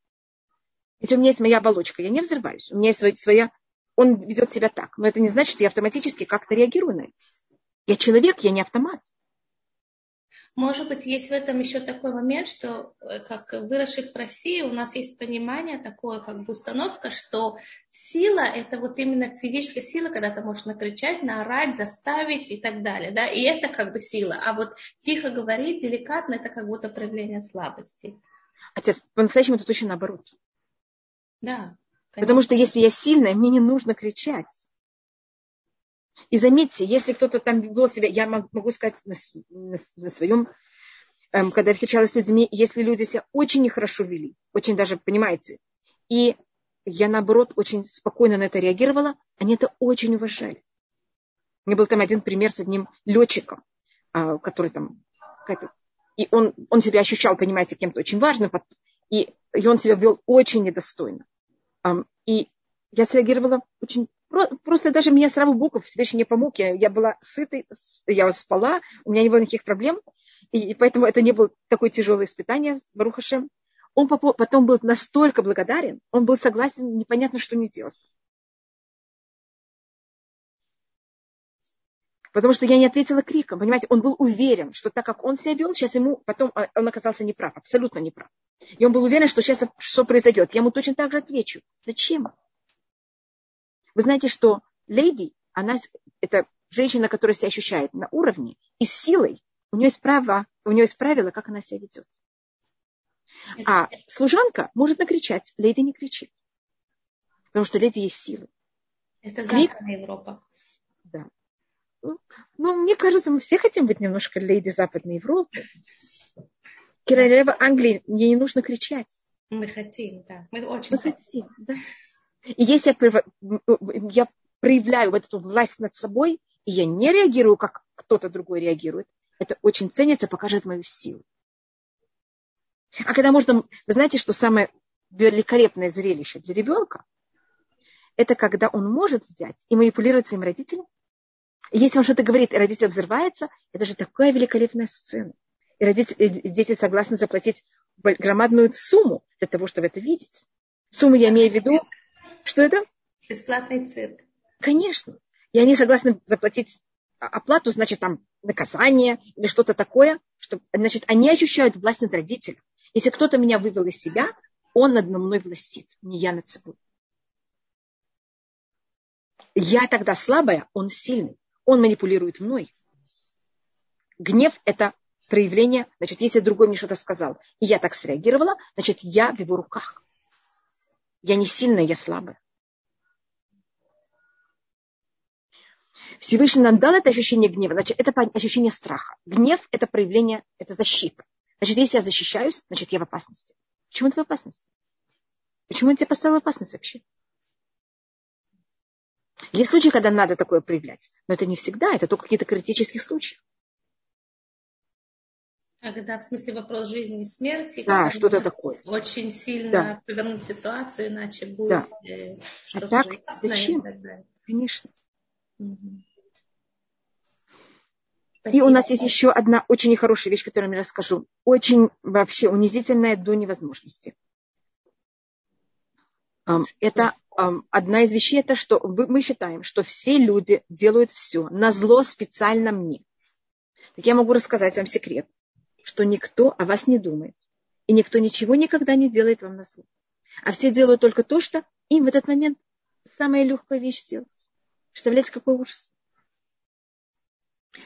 Если у меня есть моя оболочка, я не взрываюсь. У меня есть своя... Он ведет себя так. Но это не значит, что я автоматически как-то реагирую на это. Я человек, я не автомат. Может быть, есть в этом еще такой момент, что э, как выросших в России у нас есть понимание такое, как бы установка, что сила – это вот именно физическая сила, когда ты можешь накричать, наорать, заставить и так далее. Да? И это как бы сила. А вот тихо говорить, деликатно – это как будто проявление слабости. А по-настоящему это точно наоборот. Да. Конечно. Потому что если я сильная, мне не нужно кричать. И заметьте, если кто-то там вел себя, я могу сказать на, на, на своем, эм, когда я встречалась с людьми, если люди себя очень нехорошо вели, очень даже, понимаете, и я, наоборот, очень спокойно на это реагировала, они это очень уважали. У меня был там один пример с одним летчиком, а, который там, и он, он себя ощущал, понимаете, кем-то очень важным, и, и он себя вел очень недостойно. И я среагировала очень Просто даже меня сразу Богов Всевышний мне помог. Я, я была сытой, я спала, у меня не было никаких проблем. И, и поэтому это не было такое тяжелое испытание с Барухашем. Он потом был настолько благодарен, он был согласен, непонятно, что не делать. Потому что я не ответила криком. Понимаете, он был уверен, что так как он себя вел, сейчас ему потом а, он оказался неправ, абсолютно неправ. И он был уверен, что сейчас что произойдет. Я ему точно так же отвечу. Зачем? Вы знаете, что леди, она, это женщина, которая себя ощущает на уровне и с силой. У нее есть право, у нее есть правила, как она себя ведет. А служанка может накричать, леди не кричит. Потому что леди есть силы. Это Западная Европа. Да. Ну, ну, мне кажется, мы все хотим быть немножко леди Западной Европы. Королева Англии, мне не нужно кричать. Мы хотим, да. Мы очень мы хотим. хотим да. И если я, я проявляю вот эту власть над собой, и я не реагирую, как кто-то другой реагирует, это очень ценится, покажет мою силу. А когда можно... Вы знаете, что самое великолепное зрелище для ребенка, это когда он может взять и манипулировать своим родителем. И если он что-то говорит, и родитель взрывается, это же такая великолепная сцена. И, родители, и дети согласны заплатить громадную сумму для того, чтобы это видеть. Сумму я имею в виду что это? Бесплатный цирк. Конечно. И они согласны заплатить оплату, значит, там наказание или что-то такое, что, значит, они ощущают власть над родителем. Если кто-то меня вывел из себя, он над мной властит, не я над собой. Я тогда слабая, он сильный. Он манипулирует мной. Гнев – это проявление, значит, если другой мне что-то сказал, и я так среагировала, значит, я в его руках. Я не сильная, я слабая. Всевышний нам дал это ощущение гнева, значит, это ощущение страха. Гнев – это проявление, это защита. Значит, если я защищаюсь, значит, я в опасности. Почему ты в опасности? Почему он тебя поставил в опасность вообще? Есть случаи, когда надо такое проявлять, но это не всегда, это только какие-то критические случаи. Когда, в смысле, вопрос жизни и смерти. Да, что-то такое. Очень сильно да. повернуть ситуацию, иначе будет да. Э, что-то а так, зачем? Конечно. Угу. И у нас есть еще одна очень нехорошая вещь, которую я расскажу. Очень вообще унизительная до невозможности. Это одна из вещей, это что мы считаем, что все люди делают все на зло специально мне. Так я могу рассказать вам секрет что никто о вас не думает. И никто ничего никогда не делает вам на зло. А все делают только то, что им в этот момент самая легкая вещь сделать. Представляете, какой ужас.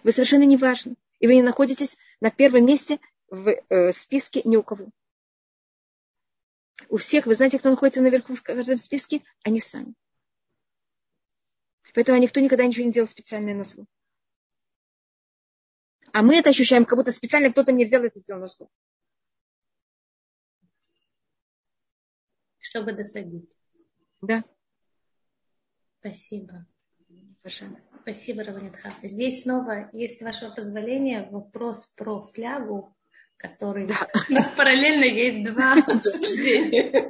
Вы совершенно не важны. И вы не находитесь на первом месте в э, списке ни у кого. У всех, вы знаете, кто находится наверху в каждом списке? Они сами. Поэтому никто никогда ничего не делал специальное на зло. А мы это ощущаем, как будто специально кто-то мне взял это сделал на стол. Чтобы досадить. Да. Спасибо. Пожалуйста. Спасибо, Раванитха. Здесь снова, есть вашего позволения, вопрос про флягу который да. у нас параллельно есть два обсуждения.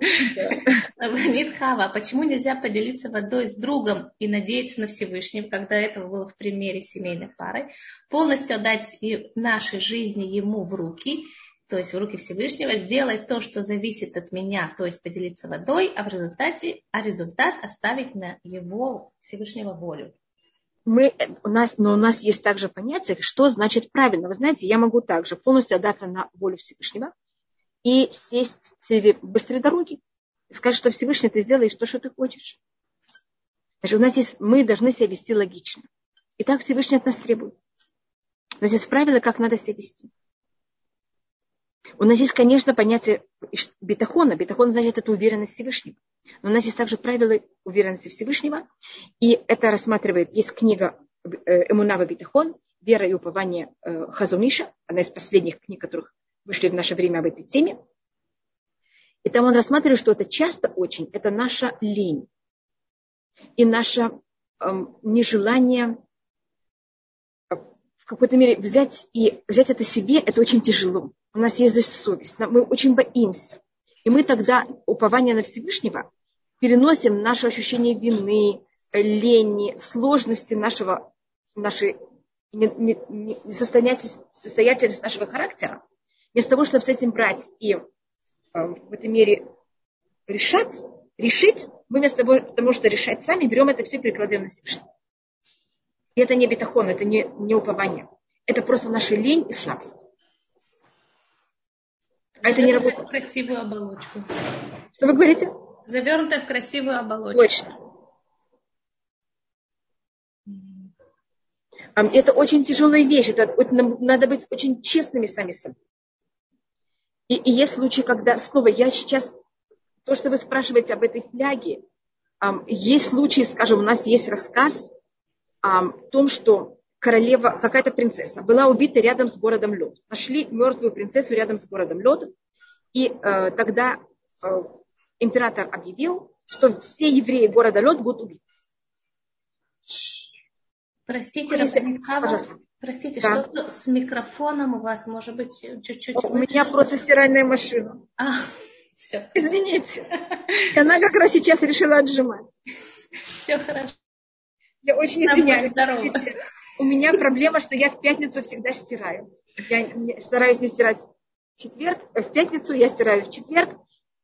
Нитхава, почему нельзя поделиться водой с другом и надеяться на Всевышнего, когда этого было в примере семейной пары, полностью отдать нашей жизни ему в руки то есть в руки Всевышнего, сделать то, что зависит от меня, то есть поделиться водой, а в результате, а результат оставить на его Всевышнего волю. Мы, у нас, но у нас есть также понятие, что значит правильно. Вы знаете, я могу также полностью отдаться на волю Всевышнего и сесть среди быстрой дороги и сказать, что Всевышний ты сделаешь то, что ты хочешь. Значит, у нас есть, мы должны себя вести логично. И так Всевышний от нас требует. У нас есть правила, как надо себя вести. У нас есть, конечно, понятие бетахона. Бетахон значит это уверенность Всевышнего. Но у нас есть также правила уверенности Всевышнего. И это рассматривает, есть книга э, Эмунава Бетахон, «Вера и упование э, Хазуниша», одна из последних книг, которых вышли в наше время об этой теме. И там он рассматривает, что это часто очень, это наша лень и наше эм, нежелание в какой-то мере взять и взять это себе, это очень тяжело. У нас есть здесь совесть, мы очень боимся. И мы тогда упование на Всевышнего переносим наше ощущение вины, лени, сложности нашего, нашей несостоятельности нашего характера, вместо того, чтобы с этим брать и э, в этой мере решать, решить, мы вместо того, что решать сами, берем это все и перекладываем на Всевышнего. И это не бетахон, это не, не упование. Это просто наша лень и слабость. А это не работает. красивую оболочку. Что вы говорите? Завернуто в красивую оболочку. Точно. Это очень тяжелая вещь. Это, надо быть очень честными сами собой. И, и есть случаи, когда снова я сейчас, то, что вы спрашиваете об этой фляге, есть случаи, скажем, у нас есть рассказ о том, что королева, какая-то принцесса, была убита рядом с городом Лед. Нашли мертвую принцессу рядом с городом Лед. И э, тогда э, император объявил, что все евреи города Лед будут убиты. Простите, Пожалуйста. Простите, да. что с микрофоном у вас, может быть, чуть-чуть... У меня просто стиральная машина. А, все. Извините. Она как раз сейчас решила отжимать. Все хорошо. Я очень извиняюсь. У меня проблема, что я в пятницу всегда стираю. Я стараюсь не стирать в четверг. Э, в пятницу я стираю в четверг.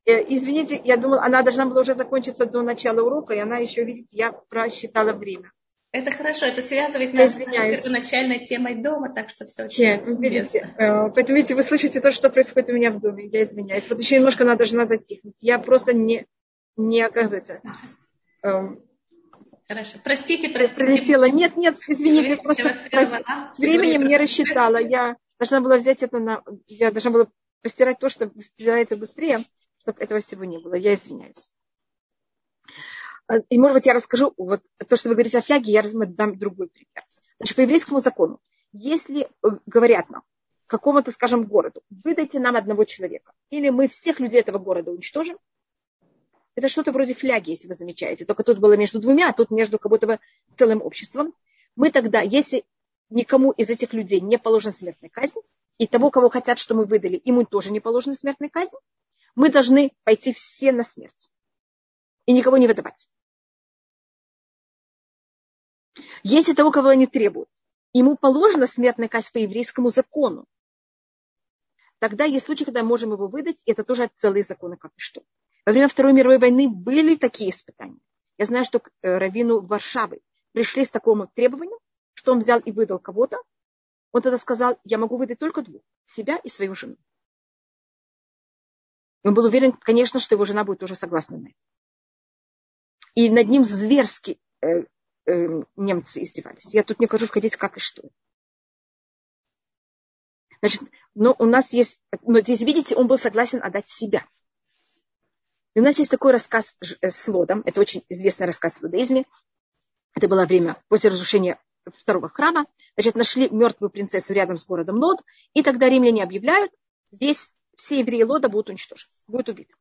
Э, извините, я думала, она должна была уже закончиться до начала урока, и она еще, видите, я просчитала время. Это хорошо, это связывает я нас извиняюсь. с первоначальной темой дома, так что все очень Нет, видите, э, Поэтому, видите, вы слышите то, что происходит у меня в доме. Я извиняюсь. Вот еще немножко она должна затихнуть. Я просто не, не оказывается. Эм, хорошо. Простите, простите. Прилетела. Нет, нет, извините, просто с временем не рассчитала. Я должна была взять это на... Я должна была постирать то, что стирается быстрее, чтобы этого всего не было. Я извиняюсь. А, и, может быть, я расскажу, вот то, что вы говорите о фляге, я дам другой пример. Значит, по еврейскому закону, если э, говорят нам, какому-то, скажем, городу, выдайте нам одного человека, или мы всех людей этого города уничтожим, это что-то вроде фляги, если вы замечаете. Только тут было между двумя, а тут между как будто бы целым обществом. Мы тогда, если никому из этих людей не положена смертная казнь, и того, кого хотят, что мы выдали, ему тоже не положена смертная казнь, мы должны пойти все на смерть и никого не выдавать. Если того, кого они требуют, ему положена смертная казнь по еврейскому закону, тогда есть случаи, когда мы можем его выдать, и это тоже целые законы, как и что. Во время Второй мировой войны были такие испытания. Я знаю, что к э, Равину Варшавы пришли с такому требованию, что он взял и выдал кого-то. Он тогда сказал, я могу выдать только двух, себя и свою жену. И он был уверен, конечно, что его жена будет тоже согласна на это. И над ним зверски э, э, немцы издевались. Я тут не хочу входить, как и что. Значит, но у нас есть, но здесь, видите, он был согласен отдать себя. И у нас есть такой рассказ э, с Лодом, это очень известный рассказ в иудаизме. Это было время после разрушения второго храма. Значит, нашли мертвую принцессу рядом с городом Лод, и тогда римляне объявляют, весь, все евреи Лода будут уничтожены, будут убиты.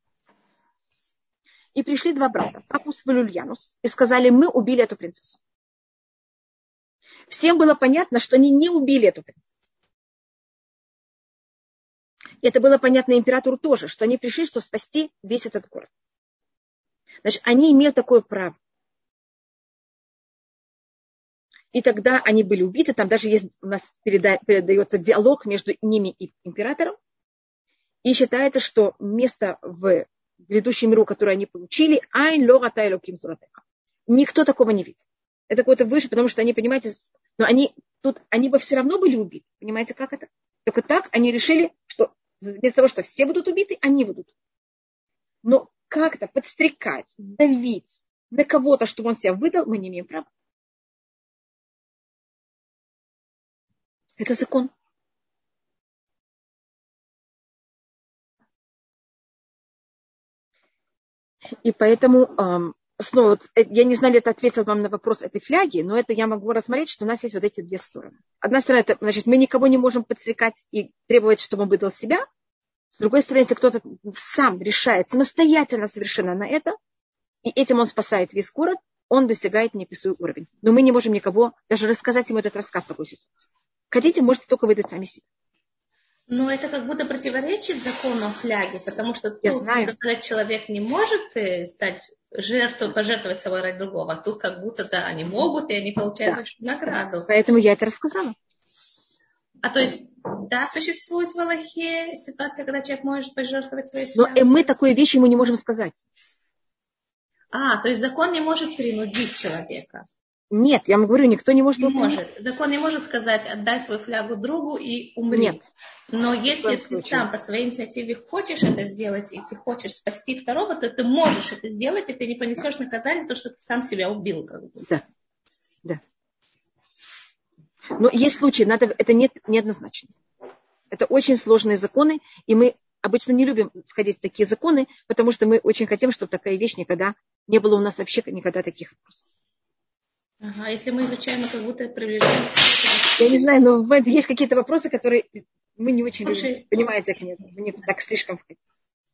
И пришли два брата, Папус и Валюльянус, и сказали, мы убили эту принцессу. Всем было понятно, что они не убили эту принцессу. И это было понятно императору тоже, что они пришли, чтобы спасти весь этот город. Значит, они имеют такое право. И тогда они были убиты. Там даже есть у нас переда, передается диалог между ними и императором. И считается, что место в грядущем миру, которое они получили, айн лора тайлоким Никто такого не видит. Это какое-то выше, потому что они, понимаете, но они тут, они бы все равно были убиты. Понимаете, как это? Только так они решили, что вместо того, что все будут убиты, они будут. Но как-то подстрекать, давить на кого-то, чтобы он себя выдал, мы не имеем права. Это закон. И поэтому снова, э, я не знаю, это ответил вам на вопрос этой фляги, но это я могу рассмотреть, что у нас есть вот эти две стороны. Одна сторона, это, значит, мы никого не можем подстрекать и требовать, чтобы он выдал себя. С другой стороны, если кто-то сам решает самостоятельно совершенно на это, и этим он спасает весь город, он достигает неописуемый уровень. Но мы не можем никого даже рассказать ему этот рассказ в такой ситуации. Хотите, можете только выдать сами себе. Но это как будто противоречит закону фляги, потому что Я тут, знаю. когда человек не может э, стать жертвой, пожертвовать собой ради другого, а тут как будто да, они могут, и они получают да. большую награду. Поэтому я это рассказала. А то есть, да, существует в Аллахе ситуация, когда человек может пожертвовать своей Но и мы такую вещь ему не можем сказать. А, то есть закон не может принудить человека. Нет, я вам говорю, никто не может. Не может. Закон не может сказать, отдай свою флягу другу и умри. Нет. Но если ты сам по своей инициативе хочешь это сделать, и ты хочешь спасти второго, то ты можешь это сделать, и ты не понесешь наказание, то, что ты сам себя убил. Как бы. Да. Да. Но есть случаи, надо, это нет, неоднозначно. Это очень сложные законы, и мы обычно не любим входить в такие законы, потому что мы очень хотим, чтобы такая вещь никогда не было у нас вообще никогда таких вопросов. Ага, если мы изучаем, мы как будто приближаемся. Я не знаю, но есть какие-то вопросы, которые мы не очень любим. Понимаете, как нет? Мы не так слишком хотим.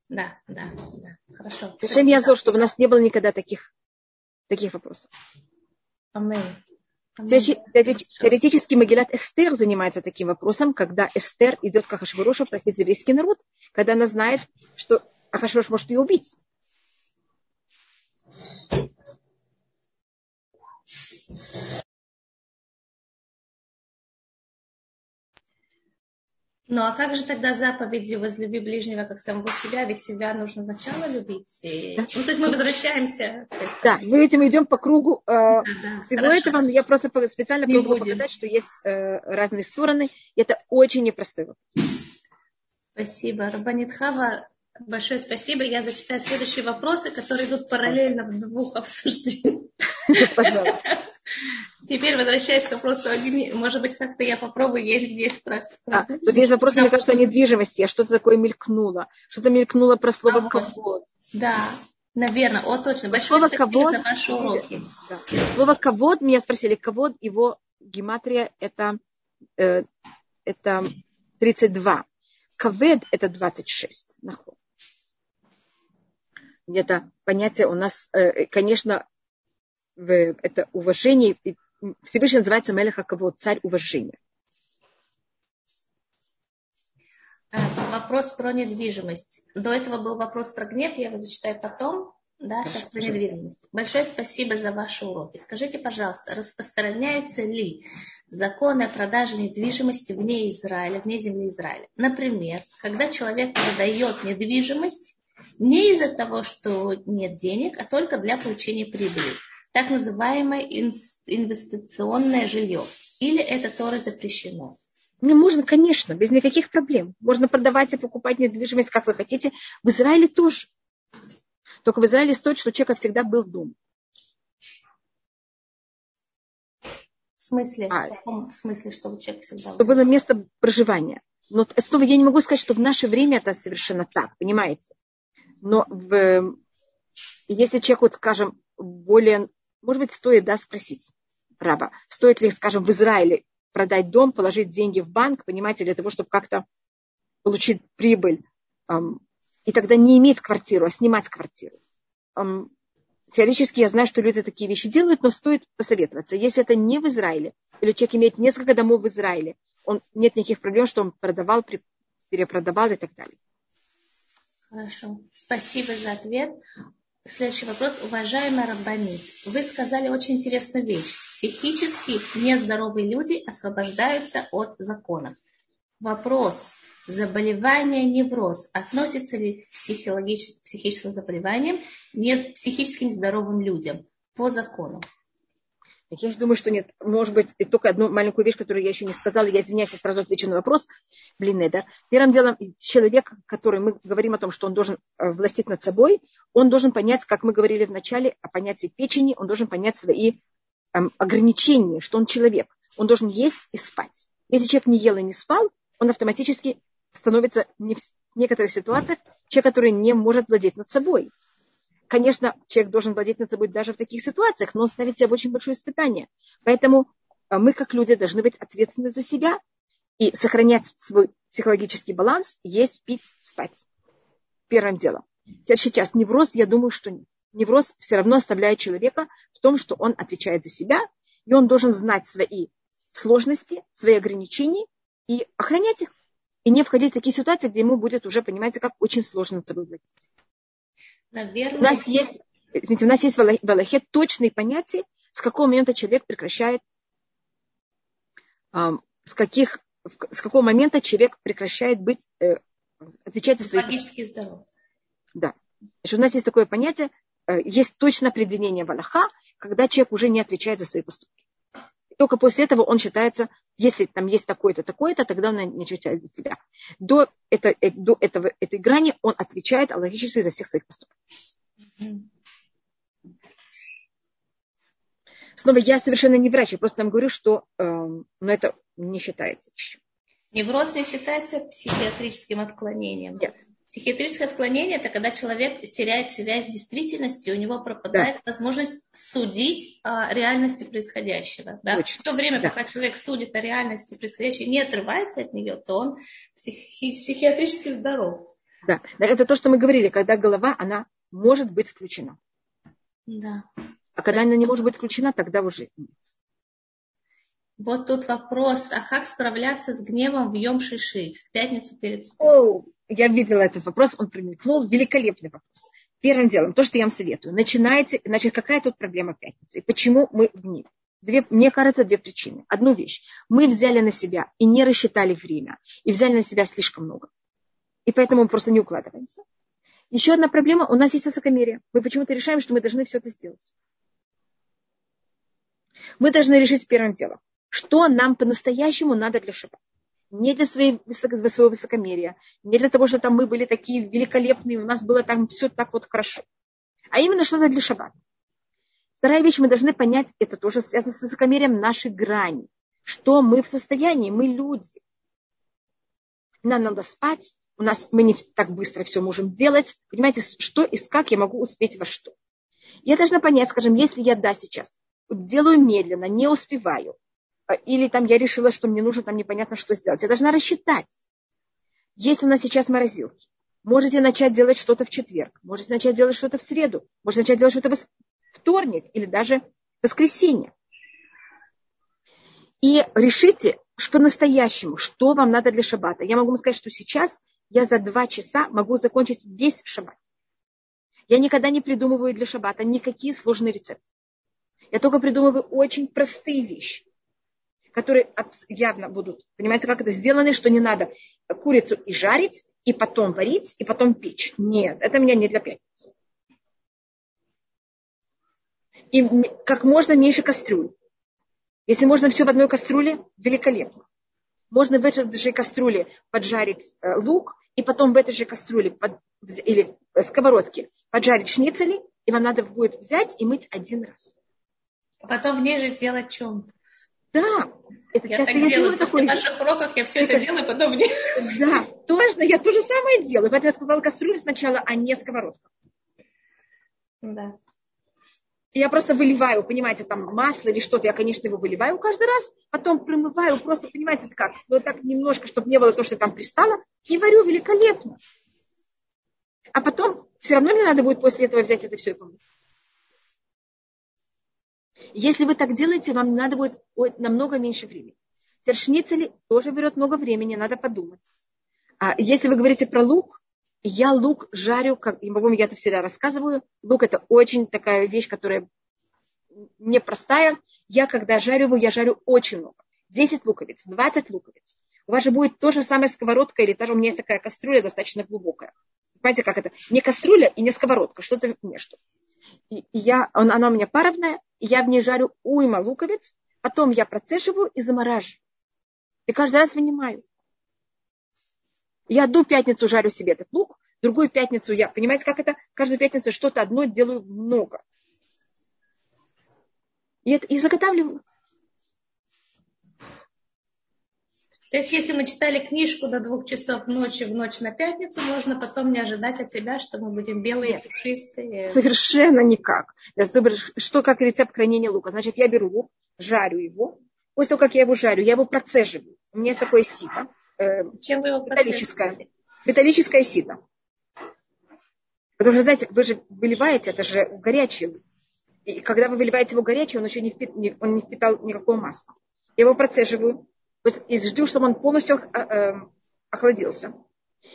Да, да, да. Хорошо. Шем Язор, чтобы у нас не было никогда таких, таких вопросов. Аминь. Теоретически Магилат Эстер занимается таким вопросом, когда Эстер идет к Ахашварошу просить еврейский народ, когда она знает, что Ахашварош может ее убить. Ну а как же тогда заповедью возлюби ближнего как самого себя? Ведь себя нужно сначала любить. И... Ну, то есть мы возвращаемся. Да, мы этим идем по кругу. Э, да, да, Всего хорошо. этого я просто специально Не пробую будем. показать, что есть э, разные стороны. И это очень непростой вопрос. Спасибо. Рабанит Хава, большое спасибо. Я зачитаю следующие вопросы, которые идут параллельно в двух обсуждениях. Пожалуйста. Теперь возвращаясь к вопросу огни, может быть, как-то я попробую, есть здесь про... А, тут есть вопрос, мне кажется, о недвижимости, а что-то такое мелькнуло. Что-то мелькнуло про слово а, «кавод». Да, наверное, о, точно. Большое слово «кавод» за ваши уроки. Да. Слово «кавод», меня спросили, «кавод», его гематрия это, э, это 32. «Кавед» это 26. Наход. Это понятие у нас, э, конечно, это уважение. Всевышний называется Мелеха кого? Царь уважения. А, вопрос про недвижимость. До этого был вопрос про гнев, я его зачитаю потом. Да, сейчас про недвижимость. Большое спасибо за ваши уроки. Скажите, пожалуйста, распространяются ли законы о продаже недвижимости вне Израиля, вне земли Израиля? Например, когда человек продает недвижимость не из-за того, что нет денег, а только для получения прибыли так называемое инвестиционное жилье. Или это тоже запрещено? Не можно, конечно, без никаких проблем. Можно продавать и покупать недвижимость, как вы хотите. В Израиле тоже. Только в Израиле стоит, что у человека всегда был дом. В смысле? А, в каком смысле, что у человека всегда был? было место проживания. Но снова я не могу сказать, что в наше время это совершенно так, понимаете? Но в, если человек, вот, скажем, более может быть, стоит да, спросить раба, стоит ли, скажем, в Израиле продать дом, положить деньги в банк, понимаете, для того, чтобы как-то получить прибыль, эм, и тогда не иметь квартиру, а снимать квартиру. Эм, теоретически я знаю, что люди такие вещи делают, но стоит посоветоваться. Если это не в Израиле, или человек имеет несколько домов в Израиле, он, нет никаких проблем, что он продавал, перепродавал и так далее. Хорошо. Спасибо за ответ. Следующий вопрос. Уважаемая Раббанит, вы сказали очень интересную вещь. Психически нездоровые люди освобождаются от законов. Вопрос. заболевание невроз относится ли к психическим заболеваниям не психически нездоровым людям по закону? Я думаю, что нет. Может быть, только одну маленькую вещь, которую я еще не сказала. Я извиняюсь, я сразу отвечу на вопрос. Блин, да. Первым делом, человек, который мы говорим о том, что он должен э, властить над собой, он должен понять, как мы говорили в начале о понятии печени, он должен понять свои эм, ограничения, что он человек. Он должен есть и спать. Если человек не ел и не спал, он автоматически становится не в некоторых ситуациях человек, который не может владеть над собой. Конечно, человек должен владеть над собой даже в таких ситуациях, но он ставит себя в очень большое испытание. Поэтому а, мы, как люди, должны быть ответственны за себя и сохранять свой психологический баланс, есть, пить, спать. Первым делом. Сейчас невроз, я думаю, что нет. Невроз все равно оставляет человека в том, что он отвечает за себя, и он должен знать свои сложности, свои ограничения и охранять их. И не входить в такие ситуации, где ему будет уже, понимаете, как очень сложно над собой владеть. Наверное... У нас есть, извините, у нас есть в Аллахе точные понятия, с какого момента человек прекращает, с, каких, с какого момента человек прекращает быть, э, отвечать за свои... Логически здоров. Да. Значит, у нас есть такое понятие, э, есть точное определение в Аллаха, когда человек уже не отвечает за свои поступки. Только после этого он считается, если там есть такое-то, такое-то, тогда он не отвечает за себя. До, это, э, до этого, этой грани он отвечает логически за всех своих поступков. Снова, я совершенно не врач, я просто вам говорю, что э, но это не считается еще. Невроз не считается психиатрическим отклонением? Нет. Психиатрическое отклонение – это когда человек теряет связь с действительностью, у него пропадает да. возможность судить о реальности происходящего. Да? В то время, да. пока человек судит о реальности происходящей, не отрывается от нее, то он психи- психиатрически здоров. Да, это то, что мы говорили, когда голова, она может быть включена. Да. А когда она не может быть включена, тогда уже нет. Вот тут вопрос, а как справляться с гневом в Йом Шиши, в пятницу перед субботой? я видела этот вопрос, он промелькнул, великолепный вопрос. Первым делом, то, что я вам советую, начинайте, значит, какая тут проблема пятницы, и почему мы в гневе? Две, мне кажется, две причины. Одну вещь. Мы взяли на себя и не рассчитали время, и взяли на себя слишком много. И поэтому мы просто не укладываемся. Еще одна проблема, у нас есть высокомерие. Мы почему-то решаем, что мы должны все это сделать. Мы должны решить первым делом, что нам по-настоящему надо для шаббата не для своей, своего высокомерия, не для того, что там мы были такие великолепные, у нас было там все так вот хорошо, а именно что-то для шаббата. Вторая вещь, мы должны понять, это тоже связано с высокомерием нашей грани. Что мы в состоянии, мы люди. Нам надо спать, у нас мы не так быстро все можем делать. Понимаете, что и как я могу успеть во что. Я должна понять, скажем, если я да сейчас делаю медленно, не успеваю, или там я решила, что мне нужно там непонятно что сделать. Я должна рассчитать. Есть у нас сейчас морозилки. Можете начать делать что-то в четверг, можете начать делать что-то в среду, можете начать делать что-то в вторник или даже в воскресенье. И решите по-настоящему, что вам надо для шаббата. Я могу вам сказать, что сейчас я за два часа могу закончить весь шаббат. Я никогда не придумываю для шаббата никакие сложные рецепты. Я только придумываю очень простые вещи которые явно будут, понимаете, как это сделано, что не надо курицу и жарить, и потом варить, и потом печь. Нет, это меня не для пятницы. И как можно меньше кастрюль. Если можно все в одной кастрюле, великолепно. Можно в этой же кастрюле поджарить э, лук, и потом в этой же кастрюле под, или сковородке поджарить шницели, и вам надо будет взять и мыть один раз. А потом в ней же сделать чем? Да, это я часто так я делаю. После наших уроков я все это, это делаю, потом не... Да, точно, я то же самое делаю. Поэтому я сказала кастрюлю сначала, а не сковородку. Да. Я просто выливаю, понимаете, там масло или что-то, я, конечно, его выливаю каждый раз, потом промываю, просто, понимаете, как, вот так немножко, чтобы не было то, что там пристало, и варю великолепно. А потом все равно мне надо будет после этого взять это все и помыть. Если вы так делаете, вам надо будет намного меньше времени. Тершницели тоже берет много времени, надо подумать. А если вы говорите про лук, я лук жарю, как, по-моему, я это всегда рассказываю. Лук это очень такая вещь, которая непростая. Я когда жарю его, я жарю очень много. 10 луковиц, 20 луковиц. У вас же будет то же самое сковородка, или даже у меня есть такая кастрюля достаточно глубокая. Понимаете, как это? Не кастрюля и не сковородка, что-то между. И, я, он, она у меня паровная, и я в ней жарю уйма луковиц, потом я процеживаю и замораживаю. И каждый раз вынимаю. Я одну пятницу жарю себе этот лук, другую пятницу я, понимаете, как это? Каждую пятницу что-то одно делаю много. И, это, и заготавливаю. То есть, если мы читали книжку до двух часов ночи в ночь на пятницу, можно потом не ожидать от себя, что мы будем белые, пушистые. Совершенно никак. Что как рецепт хранения лука? Значит, я беру лук, жарю его. После того, как я его жарю, я его процеживаю. У меня есть такое сито. Э, Чем вы его металлическое. Металлическое сито. Потому что, знаете, вы же выливаете, это же горячий лук. И когда вы выливаете его горячий, он еще не, впит, он не впитал никакого масла. Я его процеживаю и жду, чтобы он полностью э, охладился.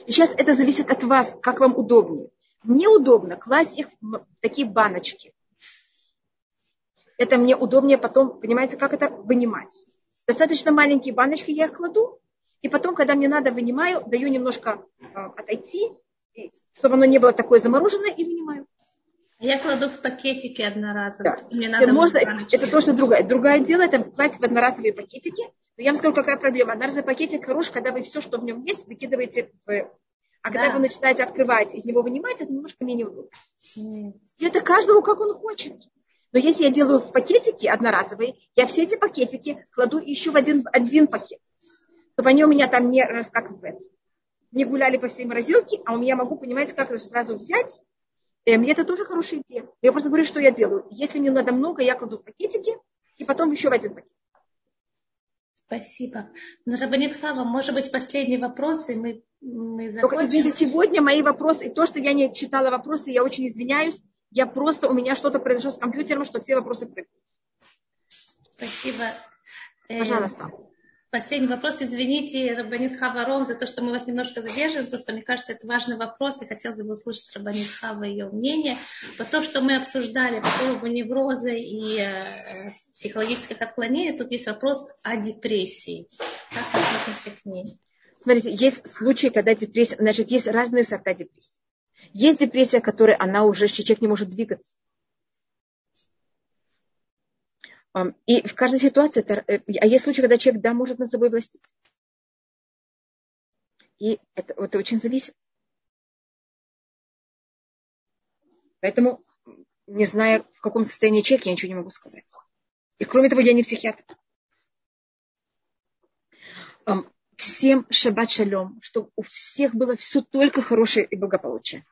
И сейчас это зависит от вас, как вам удобнее. Мне удобно класть их в такие баночки. Это мне удобнее потом, понимаете, как это вынимать. Достаточно маленькие баночки я их кладу, и потом, когда мне надо, вынимаю, даю немножко э, отойти, чтобы оно не было такое замороженное, и вынимаю. Я кладу в пакетики одноразовые. Да. Мне надо можно, это тоже другое. Другое дело, это класть в одноразовые пакетики. Но я вам скажу, какая проблема. Одноразовый пакетик хорош, когда вы все, что в нем есть, выкидываете в... А когда да. вы начинаете открывать, из него вынимать, это немножко менее удобно. Mm. Это каждому, как он хочет. Но если я делаю в пакетики одноразовые, я все эти пакетики кладу еще в один, один пакет. Чтобы они у меня там не, как называется, не гуляли по всей морозилке, а у меня могу, понимаете, как это сразу взять это тоже хорошая идея. Я просто говорю, что я делаю. Если мне надо много, я кладу в пакетики и потом еще в один пакет. Спасибо. Рабанит Хава, может быть, последний вопрос, и мы, мы закончим. Только, извините, сегодня мои вопросы, и то, что я не читала вопросы, я очень извиняюсь. Я просто, у меня что-то произошло с компьютером, что все вопросы прыгают. Спасибо. Э, Пожалуйста. Последний вопрос. Извините, Рабанит Хава за то, что мы вас немножко задерживаем. Просто мне кажется, это важный вопрос, и хотелось бы услышать Рабанит Хава ее мнение. по то, что мы обсуждали по поводу невроза и э, психологических отклонений, тут есть вопрос о депрессии. Как мы относимся к ней? Смотрите, есть случаи, когда депрессия, значит, есть разные сорта депрессии. Есть депрессия, которая она уже, человек не может двигаться. И в каждой ситуации, э, а есть случаи, когда человек, да, может над собой властить. И это, это очень зависит. Поэтому, не зная, в каком состоянии человек, я ничего не могу сказать. И кроме того, я не психиатр. Всем шаббат шалом, чтобы у всех было все только хорошее и благополучие.